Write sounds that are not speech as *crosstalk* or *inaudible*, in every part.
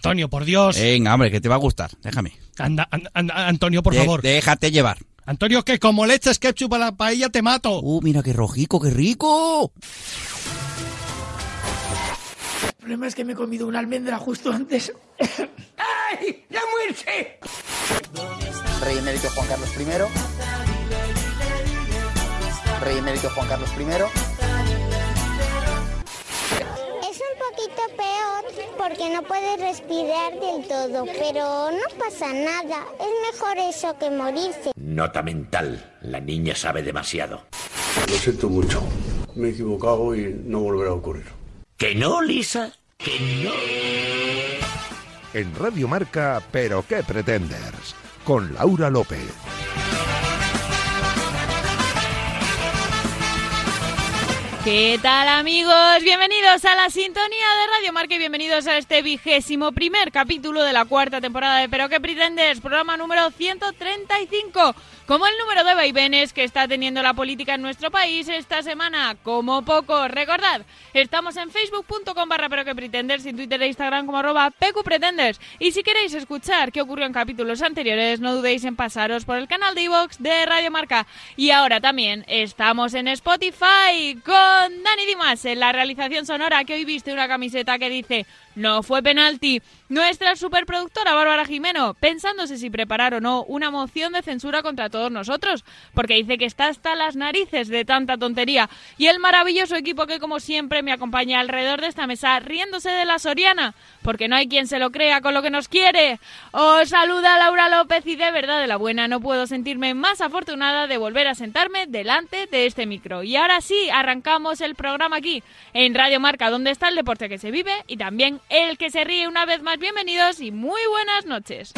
Antonio, por Dios. Venga, hombre, que te va a gustar. Déjame. Anda, anda, anda, Antonio, por De- favor. Déjate llevar. Antonio, que como le eches ketchup a la paella te mato. Uh, mira qué rojico, qué rico. El problema es que me he comido una almendra justo antes. *coughs* ¡Ay! ¡La muerte! Rey emérito Juan Carlos I. Rey emérito Juan Carlos I. peor porque no puedes respirar del todo, pero no pasa nada. Es mejor eso que morirse. Nota mental. La niña sabe demasiado. Lo siento mucho. Me he equivocado y no volverá a ocurrir. ¿Que no, Lisa? ¿Que no? En Radio Marca, Pero qué pretendes, con Laura López. ¿Qué tal amigos? Bienvenidos a la sintonía de Radio Marca y bienvenidos a este vigésimo primer capítulo de la cuarta temporada de Pero qué pretendes, programa número 135. Como el número de vaivenes que está teniendo la política en nuestro país esta semana, como poco. Recordad, estamos en facebook.com barra pero que pretenders y Twitter e Instagram como arroba pqpretenders. Y si queréis escuchar qué ocurrió en capítulos anteriores, no dudéis en pasaros por el canal de iVoox de Radio Marca. Y ahora también estamos en Spotify con Dani Dimas en la realización sonora que hoy viste una camiseta que dice no fue penalti. Nuestra superproductora Bárbara Jimeno, pensándose si preparar o no una moción de censura contra todos nosotros, porque dice que está hasta las narices de tanta tontería. Y el maravilloso equipo que como siempre me acompaña alrededor de esta mesa riéndose de la Soriana, porque no hay quien se lo crea con lo que nos quiere. Os saluda Laura López y de verdad de la buena no puedo sentirme más afortunada de volver a sentarme delante de este micro. Y ahora sí, arrancamos el programa aquí, en Radio Marca, donde está el deporte que se vive y también el que se ríe una vez más. Bienvenidos y muy buenas noches.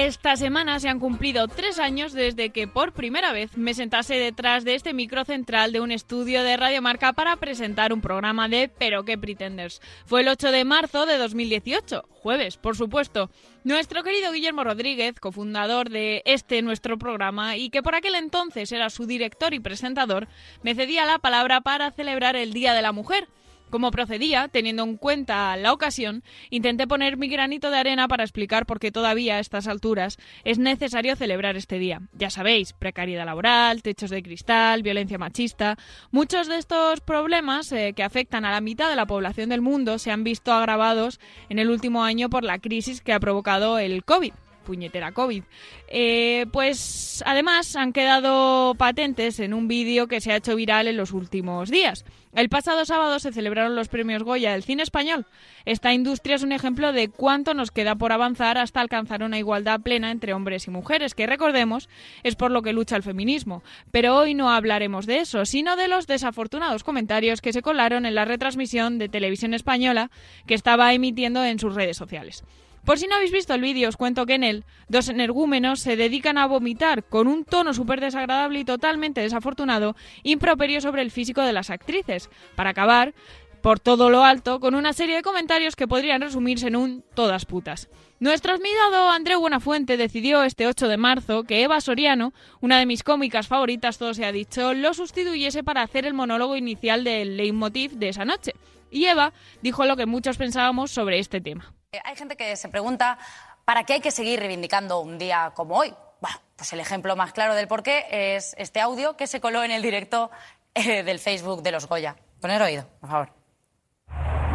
Esta semana se han cumplido tres años desde que por primera vez me sentase detrás de este micro central de un estudio de Radio Marca para presentar un programa de Pero qué Pretenders. Fue el 8 de marzo de 2018, jueves, por supuesto. Nuestro querido Guillermo Rodríguez, cofundador de este nuestro programa y que por aquel entonces era su director y presentador, me cedía la palabra para celebrar el Día de la Mujer. Como procedía, teniendo en cuenta la ocasión, intenté poner mi granito de arena para explicar por qué todavía a estas alturas es necesario celebrar este día. Ya sabéis, precariedad laboral, techos de cristal, violencia machista. Muchos de estos problemas eh, que afectan a la mitad de la población del mundo se han visto agravados en el último año por la crisis que ha provocado el COVID puñetera COVID. Eh, pues además han quedado patentes en un vídeo que se ha hecho viral en los últimos días. El pasado sábado se celebraron los premios Goya del cine español. Esta industria es un ejemplo de cuánto nos queda por avanzar hasta alcanzar una igualdad plena entre hombres y mujeres, que recordemos es por lo que lucha el feminismo. Pero hoy no hablaremos de eso, sino de los desafortunados comentarios que se colaron en la retransmisión de televisión española que estaba emitiendo en sus redes sociales. Por si no habéis visto el vídeo, os cuento que en él dos energúmenos se dedican a vomitar con un tono súper desagradable y totalmente desafortunado improperio sobre el físico de las actrices, para acabar por todo lo alto con una serie de comentarios que podrían resumirse en un todas putas. Nuestro admirado Andreu Buenafuente decidió este 8 de marzo que Eva Soriano, una de mis cómicas favoritas, todo se ha dicho, lo sustituyese para hacer el monólogo inicial del leitmotiv de esa noche. Y Eva dijo lo que muchos pensábamos sobre este tema. Hay gente que se pregunta para qué hay que seguir reivindicando un día como hoy. Bueno, pues el ejemplo más claro del por qué es este audio que se coló en el directo eh, del Facebook de los Goya. Poner oído, por favor.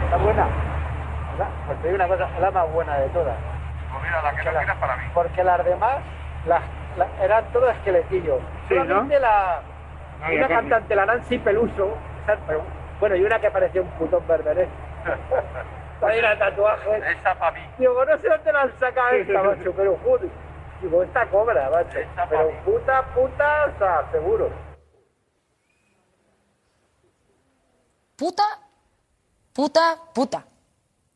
¿Está buena? Pues te digo una cosa, es la más buena de todas. Pues mira, la que no quieras para mí. Porque las demás las, las- eran todas esqueletillos. Sí, ¿no? La, No, una cantante, la Nancy Peluso, pero- bueno, y una que parecía un putón berberés. *laughs* Hay una tatuaje. Esa para mí. Digo, no sé dónde la han sacado *laughs* esta, macho, pero joder. Digo, esta cobra, macho. Pero puta, puta, o sea, seguro. Puta, puta, puta.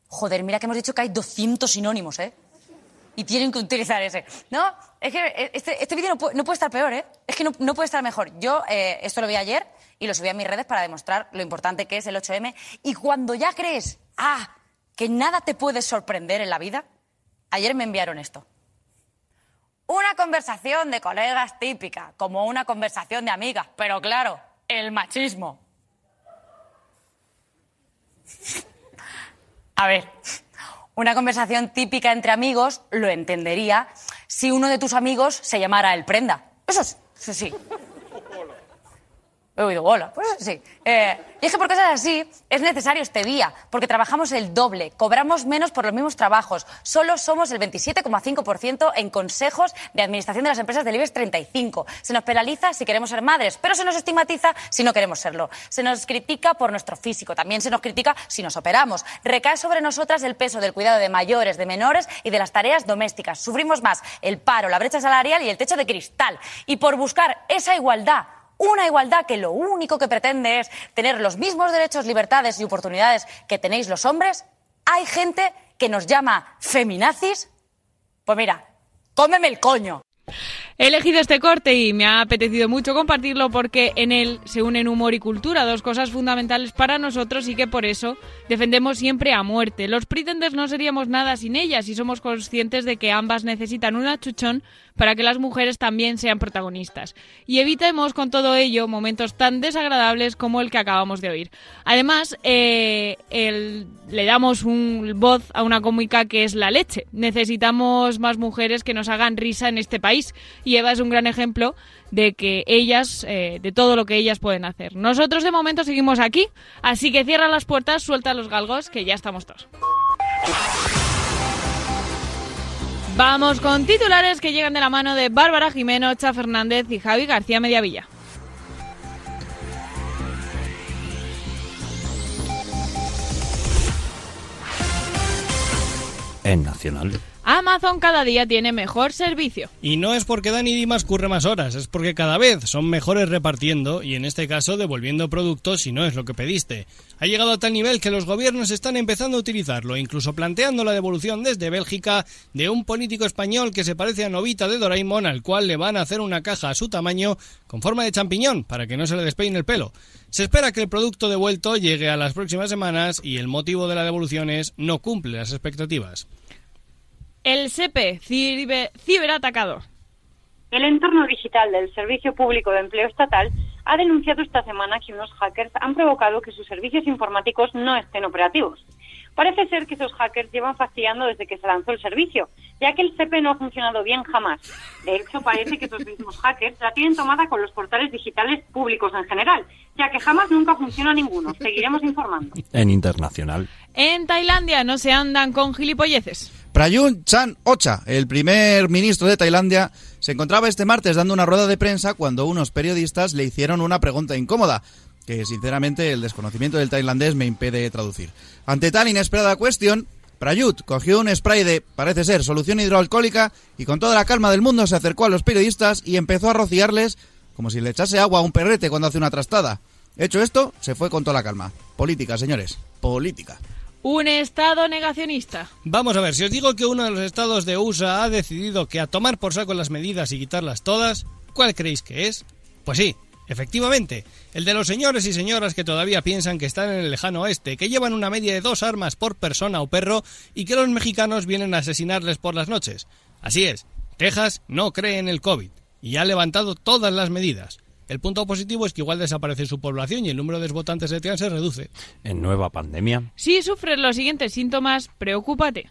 Joder, mira que hemos dicho que hay 200 sinónimos, ¿eh? Y tienen que utilizar ese. No, es que este, este vídeo no, puede- no puede estar peor, ¿eh? Es que no, no puede estar mejor. Yo eh, esto lo vi ayer y lo subí a mis redes para demostrar lo importante que es el 8M. Y cuando ya crees, ah, que nada te puede sorprender en la vida, ayer me enviaron esto. Una conversación de colegas típica, como una conversación de amigas, pero claro, el machismo. A ver, una conversación típica entre amigos lo entendería si uno de tus amigos se llamara el prenda. Eso sí, eso sí. Pues sí. Eh, y es que por cosas así es necesario este día, porque trabajamos el doble, cobramos menos por los mismos trabajos, solo somos el 27,5% en consejos de administración de las empresas del IBEX 35. Se nos penaliza si queremos ser madres, pero se nos estigmatiza si no queremos serlo. Se nos critica por nuestro físico, también se nos critica si nos operamos. Recae sobre nosotras el peso del cuidado de mayores, de menores y de las tareas domésticas. Sufrimos más el paro, la brecha salarial y el techo de cristal. Y por buscar esa igualdad, una igualdad que lo único que pretende es tener los mismos derechos, libertades y oportunidades que tenéis los hombres, hay gente que nos llama feminazis. Pues mira, cómeme el coño. He elegido este corte y me ha apetecido mucho compartirlo porque en él se unen humor y cultura, dos cosas fundamentales para nosotros y que por eso defendemos siempre a muerte. Los pretenders no seríamos nada sin ellas y somos conscientes de que ambas necesitan un achuchón para que las mujeres también sean protagonistas. Y evitemos con todo ello momentos tan desagradables como el que acabamos de oír. Además, eh, le damos un voz a una cómica que es la leche. Necesitamos más mujeres que nos hagan risa en este país. Eva es un gran ejemplo de que ellas, eh, de todo lo que ellas pueden hacer. Nosotros de momento seguimos aquí, así que cierra las puertas, suelta los galgos, que ya estamos todos. Vamos con titulares que llegan de la mano de Bárbara Jimeno, Cha Fernández y Javi García Mediavilla. En Nacional. Amazon cada día tiene mejor servicio. Y no es porque Dani Dimas curre más horas, es porque cada vez son mejores repartiendo y en este caso devolviendo productos si no es lo que pediste. Ha llegado a tal nivel que los gobiernos están empezando a utilizarlo, incluso planteando la devolución desde Bélgica de un político español que se parece a Novita de Doraemon al cual le van a hacer una caja a su tamaño con forma de champiñón para que no se le despeine el pelo. Se espera que el producto devuelto llegue a las próximas semanas y el motivo de la devolución es no cumple las expectativas. El SEPE, ciber- ciberatacador. El entorno digital del Servicio Público de Empleo Estatal ha denunciado esta semana que unos hackers han provocado que sus servicios informáticos no estén operativos. Parece ser que esos hackers llevan fastidiando desde que se lanzó el servicio, ya que el CP no ha funcionado bien jamás. De hecho, parece que esos mismos hackers la tienen tomada con los portales digitales públicos en general, ya que jamás nunca funciona ninguno. Seguiremos informando. En Internacional. En Tailandia no se andan con gilipolleces. Prayut Chan Ocha, el primer ministro de Tailandia, se encontraba este martes dando una rueda de prensa cuando unos periodistas le hicieron una pregunta incómoda, que sinceramente el desconocimiento del tailandés me impide traducir. Ante tal inesperada cuestión, Prayut cogió un spray de, parece ser, solución hidroalcohólica y con toda la calma del mundo se acercó a los periodistas y empezó a rociarles como si le echase agua a un perrete cuando hace una trastada. Hecho esto, se fue con toda la calma. Política, señores. Política. Un Estado negacionista. Vamos a ver, si os digo que uno de los estados de USA ha decidido que a tomar por saco las medidas y quitarlas todas, ¿cuál creéis que es? Pues sí, efectivamente, el de los señores y señoras que todavía piensan que están en el lejano oeste, que llevan una media de dos armas por persona o perro y que los mexicanos vienen a asesinarles por las noches. Así es, Texas no cree en el COVID y ha levantado todas las medidas. El punto positivo es que igual desaparece su población y el número de votantes de Texas se reduce. En Nueva Pandemia. Si sufres los siguientes síntomas, preocúpate.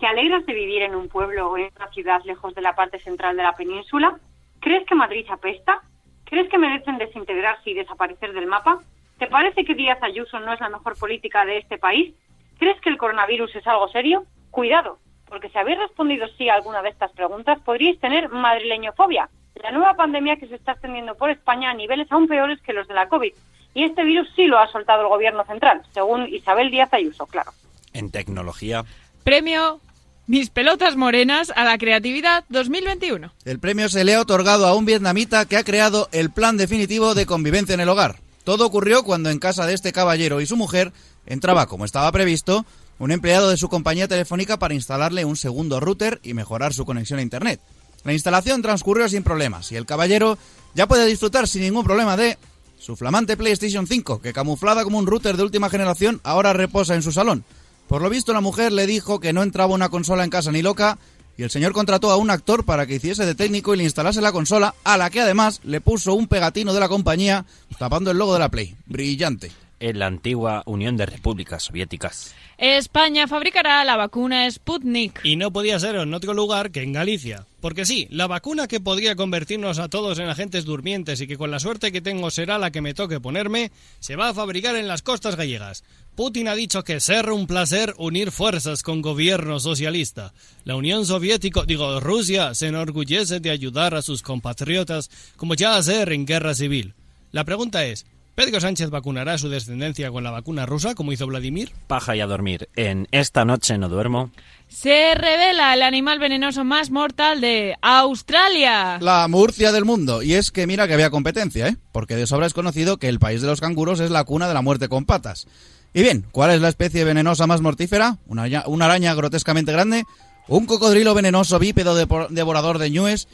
¿Te alegras de vivir en un pueblo o en una ciudad lejos de la parte central de la península? ¿Crees que Madrid apesta? ¿Crees que merecen desintegrarse y desaparecer del mapa? ¿Te parece que Díaz Ayuso no es la mejor política de este país? ¿Crees que el coronavirus es algo serio? Cuidado, porque si habéis respondido sí a alguna de estas preguntas, podríais tener madrileñofobia, la nueva pandemia que se está extendiendo por España a niveles aún peores que los de la COVID. Y este virus sí lo ha soltado el gobierno central, según Isabel Díaz Ayuso, claro. En Tecnología. Premio Mis pelotas morenas a la creatividad 2021. El premio se le ha otorgado a un vietnamita que ha creado el plan definitivo de convivencia en el hogar. Todo ocurrió cuando en casa de este caballero y su mujer entraba, como estaba previsto, un empleado de su compañía telefónica para instalarle un segundo router y mejorar su conexión a Internet. La instalación transcurrió sin problemas y el caballero ya puede disfrutar sin ningún problema de su flamante PlayStation 5, que camuflada como un router de última generación ahora reposa en su salón. Por lo visto la mujer le dijo que no entraba una consola en casa ni loca y el señor contrató a un actor para que hiciese de técnico y le instalase la consola, a la que además le puso un pegatino de la compañía tapando el logo de la Play. Brillante. En la antigua Unión de Repúblicas Soviéticas. España fabricará la vacuna Sputnik. Y no podía ser en otro lugar que en Galicia. Porque sí, la vacuna que podría convertirnos a todos en agentes durmientes y que con la suerte que tengo será la que me toque ponerme, se va a fabricar en las costas gallegas. Putin ha dicho que será un placer unir fuerzas con gobierno socialista. La Unión Soviética, digo, Rusia, se enorgullece de ayudar a sus compatriotas como ya hacer en guerra civil. La pregunta es, ¿Pedro Sánchez vacunará a su descendencia con la vacuna rusa como hizo Vladimir? Paja y a dormir. En Esta noche no duermo. Se revela el animal venenoso más mortal de Australia. La Murcia del mundo. Y es que mira que había competencia, ¿eh? Porque de sobra es conocido que el país de los canguros es la cuna de la muerte con patas. Y bien, ¿cuál es la especie venenosa más mortífera? ¿Una, araña- una araña grotescamente grande? ¿Un cocodrilo venenoso bípedo devorador de ñues?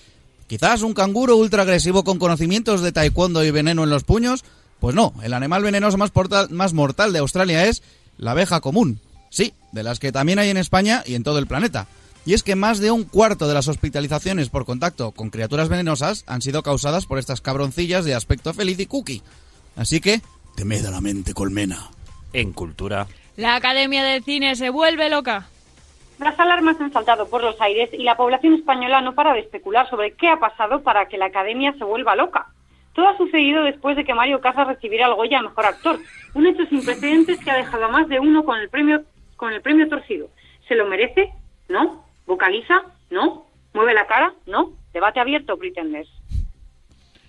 ¿Quizás un canguro ultra agresivo con conocimientos de taekwondo y veneno en los puños? Pues no, el animal venenoso más, portal- más mortal de Australia es la abeja común. Sí, de las que también hay en España y en todo el planeta. Y es que más de un cuarto de las hospitalizaciones por contacto con criaturas venenosas han sido causadas por estas cabroncillas de aspecto feliz y cookie. Así que, temed a la mente colmena. En cultura. La Academia del Cine se vuelve loca. Las alarmas han saltado por los aires y la población española no para de especular sobre qué ha pasado para que la academia se vuelva loca. Todo ha sucedido después de que Mario Casas recibiera el Goya a Mejor Actor, un hecho sin precedentes que ha dejado a más de uno con el premio con el premio torcido. ¿Se lo merece? ¿No? ¿Vocaliza? ¿No? ¿Mueve la cara? ¿No? Debate abierto, Pretenders.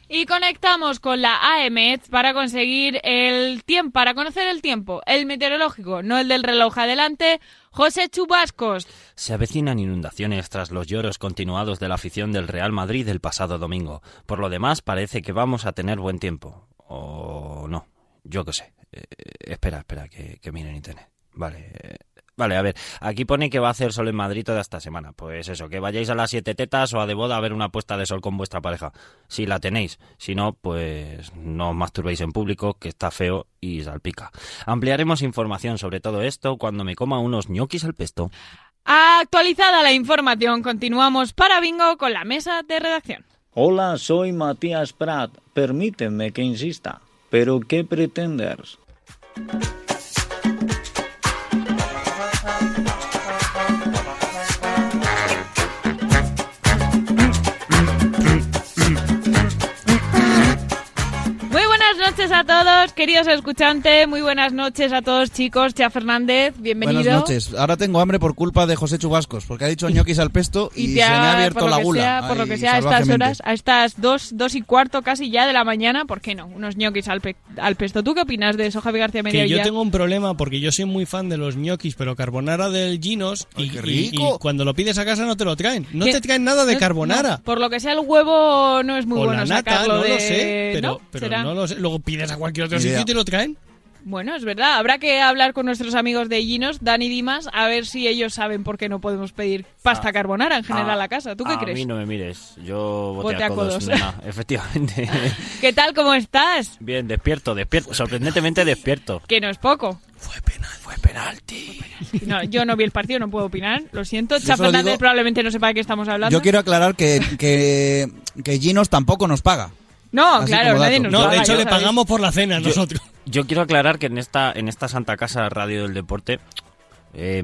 Y conectamos con la AEMET para conseguir el tiempo, para conocer el tiempo, el meteorológico, no el del reloj adelante. José Chubascos. Se avecinan inundaciones tras los lloros continuados de la afición del Real Madrid el pasado domingo. Por lo demás, parece que vamos a tener buen tiempo. O no, yo qué sé. Eh, espera, espera, que, miren internet. Vale, eh, vale, a ver. Aquí pone que va a hacer sol en Madrid toda esta semana. Pues eso, que vayáis a las siete tetas o a de boda a ver una puesta de sol con vuestra pareja. Si la tenéis. Si no, pues no os masturbéis en público, que está feo y salpica. Ampliaremos información sobre todo esto cuando me coma unos ñoquis al pesto. Actualizada la información, continuamos para Bingo con la mesa de redacción. Hola, soy Matías Prat. Permíteme que insista. ¿Pero qué pretendes? Noches a todos, queridos escuchantes. Muy buenas noches a todos, chicos. Cha Fernández, bienvenido. Buenas noches. Ahora tengo hambre por culpa de José Chubascos, porque ha dicho ñoquis al pesto *laughs* y, Y se me ha por abierto lo la que gula. sea- por lo que sea, a estas horas, a estas dos, dos y cuarto casi ya de la mañana, ¿por qué no? Unos ñoquis al, pe- al pesto. ¿Tú qué opinas de eso, Javi García Que Mediavilla? yo tengo un problema porque yo soy muy fan de los ñoquis, pero carbonara del Ginos y, qué y- rico! y cuando lo pides a casa no te lo traen. No ¿Qué? te traen nada de No- carbonara. no, por lo que sea, el huevo no es muy o bueno la nata, sacarlo no de... lo sé, pero, ¿no? pero no lo sé. Luego pides a cualquier otro sitio y te lo traen. Bueno, es verdad. Habrá que hablar con nuestros amigos de Ginos, Dani Dimas, a ver si ellos saben por qué no podemos pedir pasta carbonara en general a casa. ¿Tú qué a crees? mí no me mires. Yo bote a a codos. nena, *laughs* efectivamente. *laughs* ¿Qué tal? ¿Cómo estás? Bien, despierto, despierto. Sorprendentemente *laughs* despierto. Que no es poco. Fue penalti. No, yo no vi el partido, no puedo opinar. Lo siento. Fernández digo- probablemente no sepa de qué estamos hablando. Yo quiero aclarar que, que, que Ginos tampoco nos paga. No, Así claro, nadie nos No, de hecho le pagamos por la cena nosotros. Yo quiero aclarar que en esta, en esta Santa Casa Radio del Deporte eh,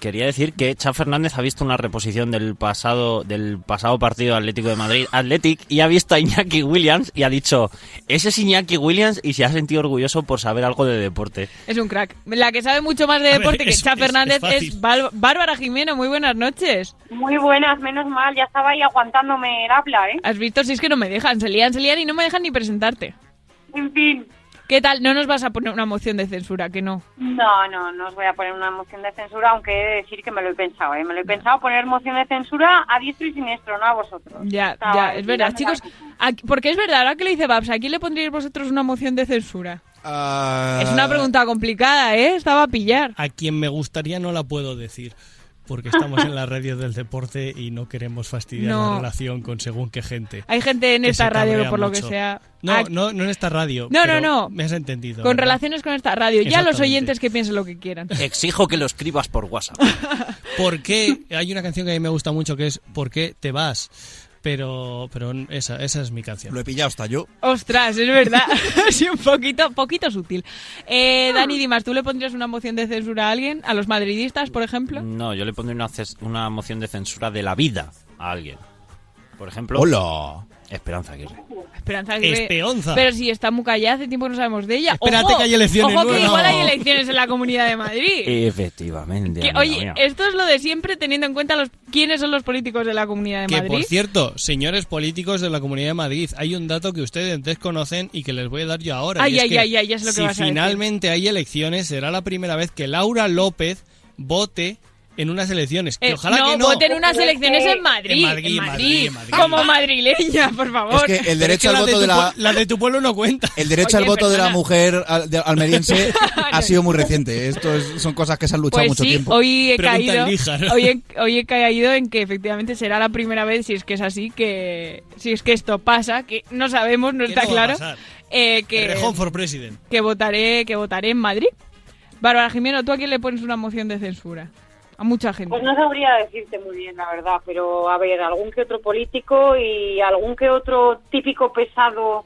quería decir que Cha Fernández ha visto una reposición del pasado del pasado partido Atlético de Madrid Athletic y ha visto a Iñaki Williams y ha dicho ese es Iñaki Williams y se ha sentido orgulloso por saber algo de deporte. Es un crack. La que sabe mucho más de A ver, deporte que es- Cha es- Fernández es es. Bál- Bárbara Jimeno. Muy buenas noches. Muy buenas, menos mal, ya estaba ahí aguantándome el habla, ¿eh? Has visto, si es que no me dejan, se lían, se lían y no me dejan ni presentarte. En fin, ¿Qué tal? No nos vas a poner una moción de censura, que no. no, no, no os voy a poner una moción de censura, aunque he de decir que me lo he pensado, ¿eh? Me lo he pensado poner moción de censura a diestro y siniestro, no a vosotros. Ya, Estaba ya, es verdad. Chicos, aquí- porque es verdad, ahora que le dice Babs, ¿a quién le pondríais vosotros una moción de censura? Ah, Es una pregunta complicada, ¿eh? Estaba a pillar. A quien me gustaría no la puedo decir. Porque estamos en la radio del deporte y no queremos fastidiar No. la relación con según qué gente. Hay gente en esta radio por lo que sea... No, no, no en esta radio. No, no, pero no. Me has entendido. Con ¿verdad? relaciones con esta radio. Ya los oyentes que piensen lo que quieran. Exijo que lo escribas por WhatsApp. *laughs* ¿Por qué? Hay una canción que a mí me gusta mucho que es ¿Por qué te vas? Pero, pero esa, esa es mi canción. Lo he pillado hasta yo. Ostras, es verdad. *laughs* sí, un poquito, poquito sutil. Eh, Dani Dimas, ¿tú le pondrías una moción de censura a alguien? ¿A los madridistas, por ejemplo? No, yo le pondré una, una moción de censura de la vida a alguien. Por ejemplo... ¡Hola! Esperanza Aguirre. Esperanza Aguirre. Esperanza. Pero si está muy callada, hace tiempo que no sabemos de ella. Espérate Ojo, que hay elecciones Ojo que igual hay elecciones en la Comunidad de Madrid. Efectivamente. Que, amiga oye, mía. esto es lo de siempre teniendo en cuenta los quiénes son los políticos de la Comunidad de Que Madrid. por cierto, señores políticos de la Comunidad de Madrid, hay un dato que ustedes desconocen y que les voy a dar yo ahora. Ay, y es ay, que ay, ay, ya sé lo que si vas a decir. finalmente hay elecciones, será la primera vez que Laura López vote en unas elecciones. Que Eh, ojalá no, que no. voten unas elecciones en Madrid. En Madrid, Madrid, en Madrid. Como madrileña, por favor. Es que el derecho es que al voto de la... de tu pueblo no cuenta. El derecho Oye, al voto de la mujer al- de- almeriense *laughs* ha sido muy reciente. Esto es- son cosas que se han luchado Pues mucho sí, tiempo. hoy he Pregunta caído. en Líjar. *laughs* Hoy he, hoy he caído en que efectivamente será la primera vez, si es que es así, que si es que esto pasa, que no sabemos, no está no claro, eh, que, Rejón for president. que votaré, que votaré en Madrid. Bárbara Jimeno, ¿tú a quién le pones una moción de censura? A mucha gente. Pues no sabría decirte muy bien, la verdad, pero a ver, algún que otro político y algún que otro típico pesado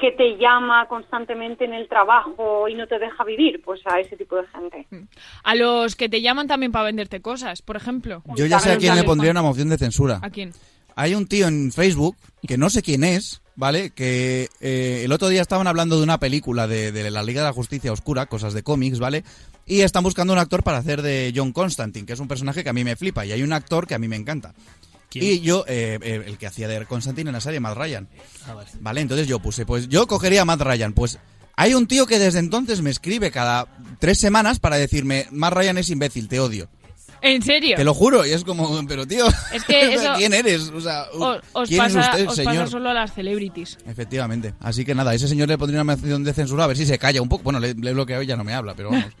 que te llama constantemente en el trabajo y no te deja vivir, pues a ese tipo de gente. A los que te llaman también para venderte cosas, por ejemplo. Yo ya sé a quién le pondría una moción de censura. ¿A quién? Hay un tío en Facebook, que no sé quién es, ¿vale? Que eh, el otro día estaban hablando de una película de, de la Liga de la Justicia Oscura, cosas de cómics, ¿vale? Y están buscando un actor para hacer de John Constantine, que es un personaje que a mí me flipa. Y hay un actor que a mí me encanta. ¿Quién? Y yo, eh, eh, el que hacía de Constantine en la serie, Matt Ryan. Ah, vale. Vale, entonces yo puse, pues yo cogería a Matt Ryan. Pues hay un tío que desde entonces me escribe cada tres semanas para decirme, Matt Ryan es imbécil, te odio. ¿En serio? Te lo juro, y es como, pero tío, *laughs* Es que *laughs* eso- ¿quién eres? O sea, O- os ¿quién pasa, es usted, os señor? pasa solo a las celebrities. Efectivamente. Así que nada, a ese señor le pondría una mención de censura a ver si se calla un poco. Bueno, le, le he bloqueado y ya no me habla, pero vamos. *laughs*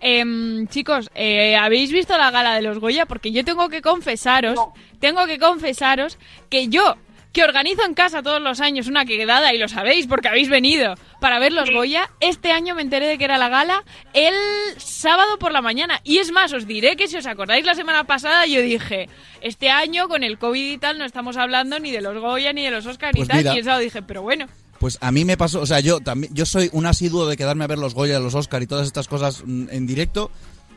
Em, chicos, eh, ¿habéis visto la gala de los Goya? Porque yo tengo que confesaros, tengo que confesaros que yo, que organizo en casa todos los años una quedada, y lo sabéis porque habéis venido para ver los Goya, este año me enteré de que era la gala el sábado por la mañana. Y es más, os diré que si os acordáis la semana pasada yo dije, este año con el COVID y tal no estamos hablando ni de los Goya ni de los Oscar Pues y tal. mira. Y el sábado dije, pero bueno, Pues a mí me pasó, o sea, yo también, yo soy un asiduo de quedarme a ver los Goya, los Oscar y todas estas cosas mm, en directo.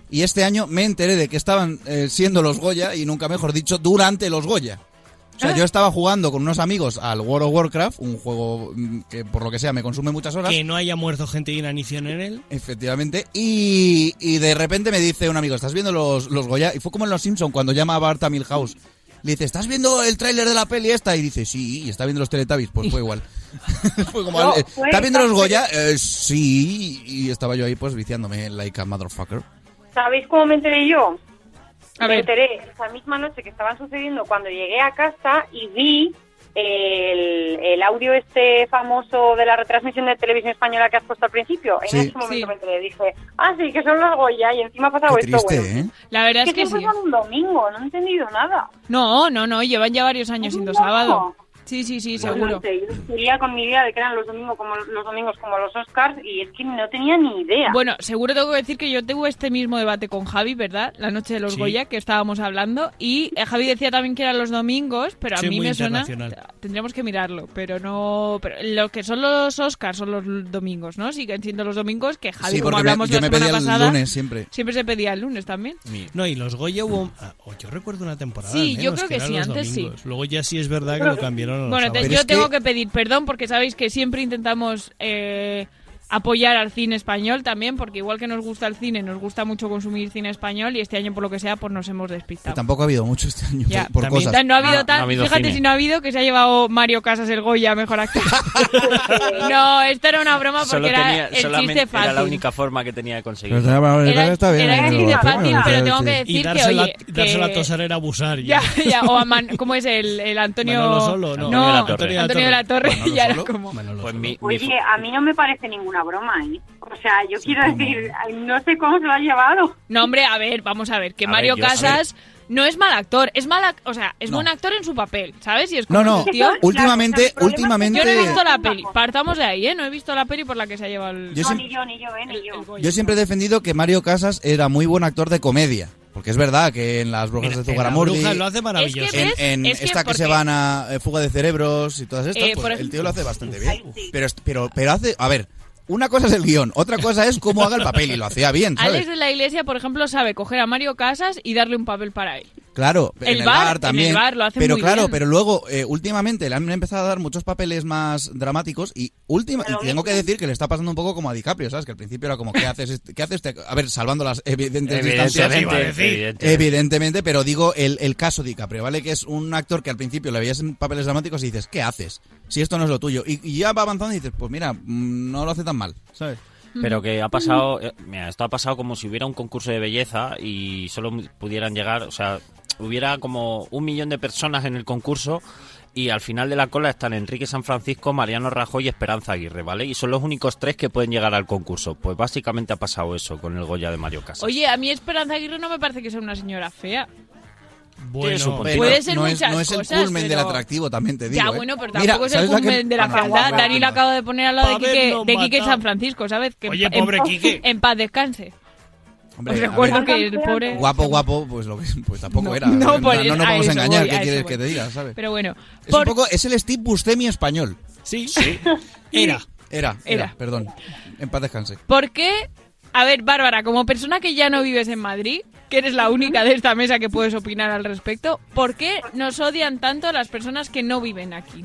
Y este año me enteré de que estaban eh, siendo los Goya, y nunca mejor dicho, durante los Goya. O sea, yo estaba jugando con unos amigos al World of Warcraft, un juego mm, que por lo que sea me consume muchas horas. Que no haya muerto gente y inanición en él. Efectivamente. Y, y de repente me dice un amigo, ¿estás viendo los, los Goya? Y fue como en Los Simpson cuando llama a Bart a Milhouse. Le dice, ¿estás viendo el tráiler de la peli esta? Y dice, sí, y está viendo los Teletubbies. Pues fue igual. *laughs* fue como, No, fue ¿estás viendo los Goya? "Eh, sí. Y estaba yo ahí pues viciándome like a motherfucker. ¿Sabéis cómo me enteré yo? A me ver. enteré esa misma noche que estaban sucediendo cuando llegué a casa y vi el, el audio este famoso de la retransmisión de televisión española que has puesto al principio. En Sí. ese momento Sí. me enteré. Dije, ah, sí, que son los Goya y encima ha pasado Qué esto. triste, bueno. ¿eh? la verdad es Es que que sí. un domingo, no he entendido nada. No, no, no, llevan ya varios años siendo No. sábado. Sí, sí, sí, No seguro. sé, yo seguía con mi idea de que eran los domingos como los domingos como los Oscars y es que no tenía ni idea. Bueno, seguro tengo que decir que yo tuve este mismo debate con Javi, ¿verdad? La noche de los Sí. Goya, que estábamos hablando. Y eh, Javi decía también que eran los domingos, pero a Sí, mí me suena. Tendríamos que mirarlo, pero no. Pero lo que son los Oscars son los domingos, ¿no? Siguen siendo los domingos que Javi, Sí, como me- hablamos yo la me semana pedía el pasada. lunes siempre. Siempre se pedía el lunes también. No, y los Goya hubo... ah, oh, yo recuerdo una temporada Sí, al yo menos, creo que eran sí, los antes sí. domingos. Luego ya sí es verdad que lo cambiaron Bueno, te- yo es que- tengo que... pedir perdón porque sabéis que siempre intentamos eh, apoyar al cine español también, porque igual que nos gusta el cine, nos gusta mucho consumir cine español y este año por lo que sea, pues nos hemos despistado. Tampoco ha habido mucho este año Ya. por, por También- cosas. No ha habido No, tan, no ha habido fíjate cine. si no ha habido que se ha llevado Mario Casas el Goya mejor actor. *laughs* no, esto era una broma porque Solo era tenía, el chiste fácil. era la única forma que tenía de conseguirlo. Era, Está bien, era el chiste fácil, pero tengo que decir Y que, dársela, oye, dársela que- a tosar era abusar. Ya, ya, o a Man- ¿cómo es el, el Antonio? Manolo Solo, no. no, Antonio de la Torre. Antonio de la Torre, Manolo *laughs* ya era como... Pues Oye, a mí no me parece ninguna una broma, ¿eh? O sea, yo quiero decir, no sé cómo se lo ha llevado. No, hombre, a ver, vamos a ver, que A Mario ver, Casas no es mal actor, es mal, ac- o sea, es No. buen actor en su papel, ¿sabes? Y es como No, no, tío- últimamente, últimamente... Yo no he visto la peli, partamos de ahí, ¿eh? No he visto la peli por la que se ha llevado el... Yo No, siem- ni yo, ni yo, ¿eh? Ni yo. Yo siempre he defendido que Mario Casas era muy buen actor de comedia. Porque es verdad que en Las Brujas Mira, de en Zugaramurdi... Brujas lo hace maravilloso. Es que En, ¿Ves? en Es que esta que se van a eh, Fuga de Cerebros y todas estas, Eh, pues por el ejemplo- tío lo hace bastante bien. Pero, pero, pero hace... A ver, una cosa es el guion, otra cosa es cómo haga el papel y lo hacía bien, ¿sabes? Alex de la Iglesia, por ejemplo, sabe coger a Mario Casas y darle un papel para él. Claro, El en el bar, bar, en también. el bar lo hace pero muy claro, bien. pero luego, eh, últimamente le han empezado a dar muchos papeles más dramáticos y última, y tengo que decir que le está pasando un poco como a DiCaprio, ¿sabes? Que al principio era como, ¿qué haces? este- ¿Qué haces? este? A ver, salvando las evidentes distancias. Evidentemente, evidentemente. Evidentemente, pero digo el, el caso DiCaprio, ¿vale? Que es un actor que al principio le veías en papeles dramáticos y dices, ¿qué haces? Si esto no es lo tuyo. Y, y ya va avanzando y dices, pues mira, mm, no lo hace tan mal, ¿sabes? Pero que ha pasado, eh, mira, esto ha pasado como si hubiera un concurso de belleza y solo pudieran llegar, o sea, hubiera como un millón de personas en el concurso y al final de la cola están Enrique San Francisco, Mariano Rajoy y Esperanza Aguirre, ¿vale? Y son los únicos tres que pueden llegar al concurso. Pues básicamente ha pasado eso con el Goya de Mario Casas. Oye, a mí Esperanza Aguirre no me parece que sea una señora fea. Bueno. Pero Puede ser no es, muchas no es el cosas, culmen del atractivo, también te digo. ya, ¿eh? bueno, pero Mira, tampoco es el ¿sabes la que- culmen de la fealdad. Dani lo acabo de poner al lado de Quique, de Quique. San Francisco, ¿sabes? Que Oye, pa- en- pobre Quique. En paz descanse. Hombre, Os a ver, recuerdo que el pobre... Guapo, guapo, pues, lo que, pues tampoco No, era. no, no, no nos a vamos a eso engañar, voy, ¿qué quieres voy. que te diga, *laughs* sabes? Pero bueno, Es, por- un poco, es el Steve Buscemi español. Sí, sí. *laughs* Era. Era, era, Era. perdón. En paz descanse. ¿Por qué? A ver, Bárbara, como persona que ya no vives en Madrid, que eres la única de esta mesa que puedes opinar al respecto, ¿por qué nos odian tanto las personas que no viven aquí?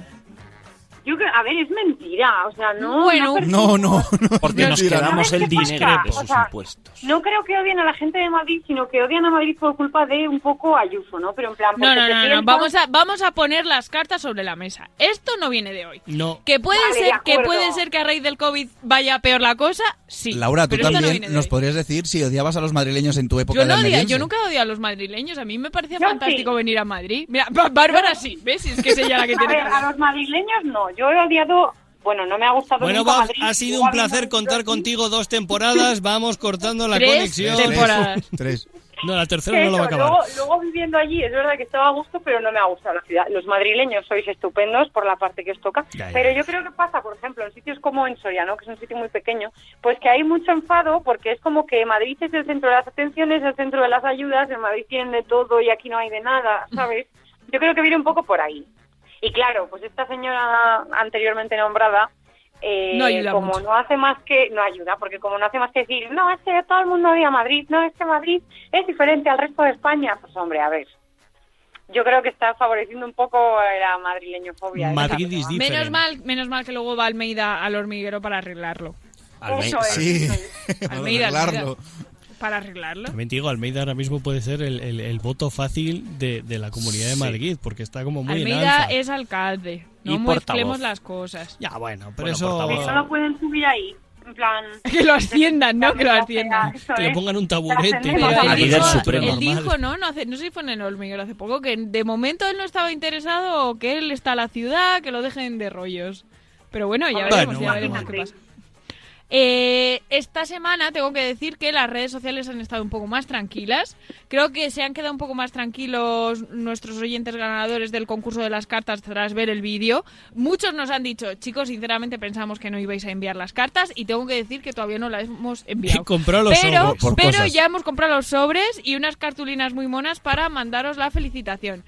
Yo creo, a ver, es mentira, o sea, no... Bueno. No, no, no. Porque nos mentira, quedamos ¿Sabes el dinero de O sus sea, impuestos. No creo que odien a la gente de Madrid, sino que odian a Madrid por culpa de un poco Ayuso, ¿no? Pero en plan... No, no, no, no. Vamos a, vamos a poner las cartas sobre la mesa. Esto no viene de hoy. No. Que puede Vale, ser que puede ser que a raíz del COVID vaya peor la cosa, sí. Laura, tú no también de nos podrías decir si odiabas a los madrileños en tu época Yo de no, odia- yo nunca odio a los madrileños. A mí me parecía Yo fantástico sí. venir a Madrid. Mira, Bá- Bárbara sí, ¿ves? Es que es ella la que A tiene ver, que a los madrileños no. Yo he odiado... Bueno, no me ha gustado Bueno, nunca Madrid. ha sido un placer contar contigo dos temporadas. Vamos cortando la Tres conexión. temporadas. *laughs* Tres. No, la tercera no lo va a acabar. luego, luego viviendo allí, es verdad que estaba a gusto, pero no me ha gustado la ciudad. Los madrileños sois estupendos por la parte que os toca, Ya, ya. pero yo creo que pasa, por ejemplo, en sitios como en Soria, ¿no? que es un sitio muy pequeño, pues que hay mucho enfado porque es como que Madrid es el centro de las atenciones, el centro de las ayudas, en Madrid tienen de todo y aquí no hay de nada, ¿sabes? Yo creo que viene un poco por ahí. Y claro, pues esta señora anteriormente nombrada, eh, No ayuda como mucho. no hace más que, no ayuda, porque como no hace más que decir, no, es que todo el mundo odia Madrid, no, es que Madrid es diferente al resto de España, pues hombre, a ver. Yo creo que está favoreciendo un poco la madrileñofobia. Madrid different. Menos mal, menos mal que luego va Almeida al hormiguero para arreglarlo. Eso es. Sí, *laughs* Almeida. Para arreglarlo. También te digo, Almeida ahora mismo puede ser el, el- el voto fácil de, de la Comunidad de Sí. Madrid, porque está como muy en Almeida alza. es alcalde. No Y mezclemos portavoz. las cosas. Ya, bueno, pero Bueno, eso... no lo pueden subir ahí, en plan... *laughs* Que lo asciendan, ¿no? Que lo asciendan. eso Que le es. pongan un taburete. Él dijo, él dijo, ¿no? No, hace- no sé si fue en el hormiguero hace poco, que de momento él no estaba interesado que él está a la ciudad, que lo dejen de rollos. Pero bueno, ya Bueno, veremos, ya bueno, veremos qué bueno. pasa. Eh, esta semana tengo que decir que las redes sociales han estado un poco más tranquilas. Creo que se han quedado un poco más tranquilos nuestros oyentes ganadores del concurso de las cartas tras ver el vídeo. Muchos nos han dicho, chicos, sinceramente pensamos que no ibais a enviar las cartas y tengo que decir que todavía no las hemos enviado. *laughs* He comprado los pero, sobres. por pero ya hemos comprado los sobres y unas cartulinas muy monas para mandaros la felicitación.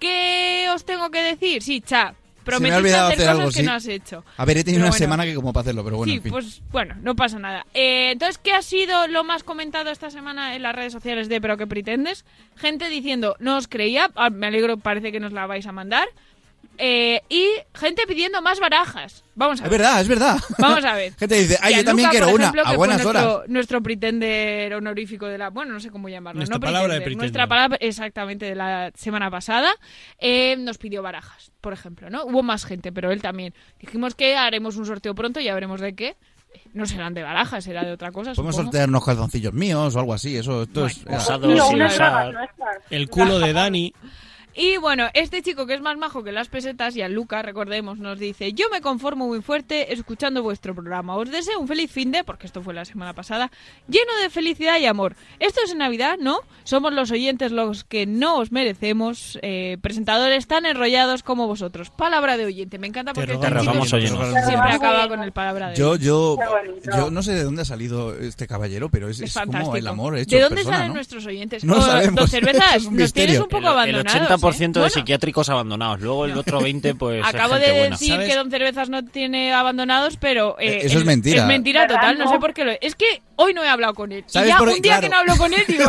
¿Qué os tengo que decir? Sí, cha. Me Prometiste olvidado hacer hacer cosas algo, que sí. no has hecho. A ver, he tenido Pero una bueno. semana que como para hacerlo, pero bueno, sí, en fin. pues bueno, no pasa nada. Eh, entonces, ¿qué ha sido lo más comentado esta semana en las redes sociales de Pero que pretendes? Gente diciendo, no os creía, ah, me alegro, parece que nos la vais a mandar. Eh, y gente pidiendo más barajas. Vamos a Es ver. verdad, es verdad. Vamos a ver. *laughs* Gente dice, ay, yo Gianluca, también quiero una, a que buenas horas. nuestro, Nuestro pretender honorífico de la... Bueno, no sé cómo llamarlo. Nuestra no palabra de pretender, pretender. Nuestra palabra, exactamente, de la semana pasada. eh, nos pidió barajas, por ejemplo, ¿no? Hubo más gente, pero él también. Dijimos que haremos un sorteo pronto, ya veremos de qué. No serán de barajas, será de otra cosa, Podemos supongo. sortear unos calzoncillos míos o algo así. Eso, esto es. Bueno, Usados No, usar. El culo de Dani. Y bueno, este chico que es más majo que las pesetas, y a Luca, recordemos, nos dice: Yo me conformo muy fuerte escuchando vuestro programa. Os deseo un feliz fin de, porque esto fue la semana pasada, lleno de felicidad y amor. Esto es en Navidad, ¿no? Somos los oyentes los que no os merecemos eh, presentadores tan enrollados como vosotros. Palabra de oyente, me encanta porque este chico siempre acaba con el palabra de oyente. Yo, yo, yo no sé de dónde ha salido este caballero, pero es, es, es como el amor hecho ¿De dónde persona, salen ¿no? nuestros oyentes? No oh, sabemos. Cervezas, *laughs* es nos tienes un poco abandonados de psiquiátricos abandonados. Luego el otro 20%, pues. *laughs* Acabo de decir que Don Cervezas no tiene abandonados, pero. Eh, eh, eso es, mentira. Mentira total, no sé por qué lo. Es que hoy no he hablado con él. ¿Sabes y ya por un día que no hablo con él, digo.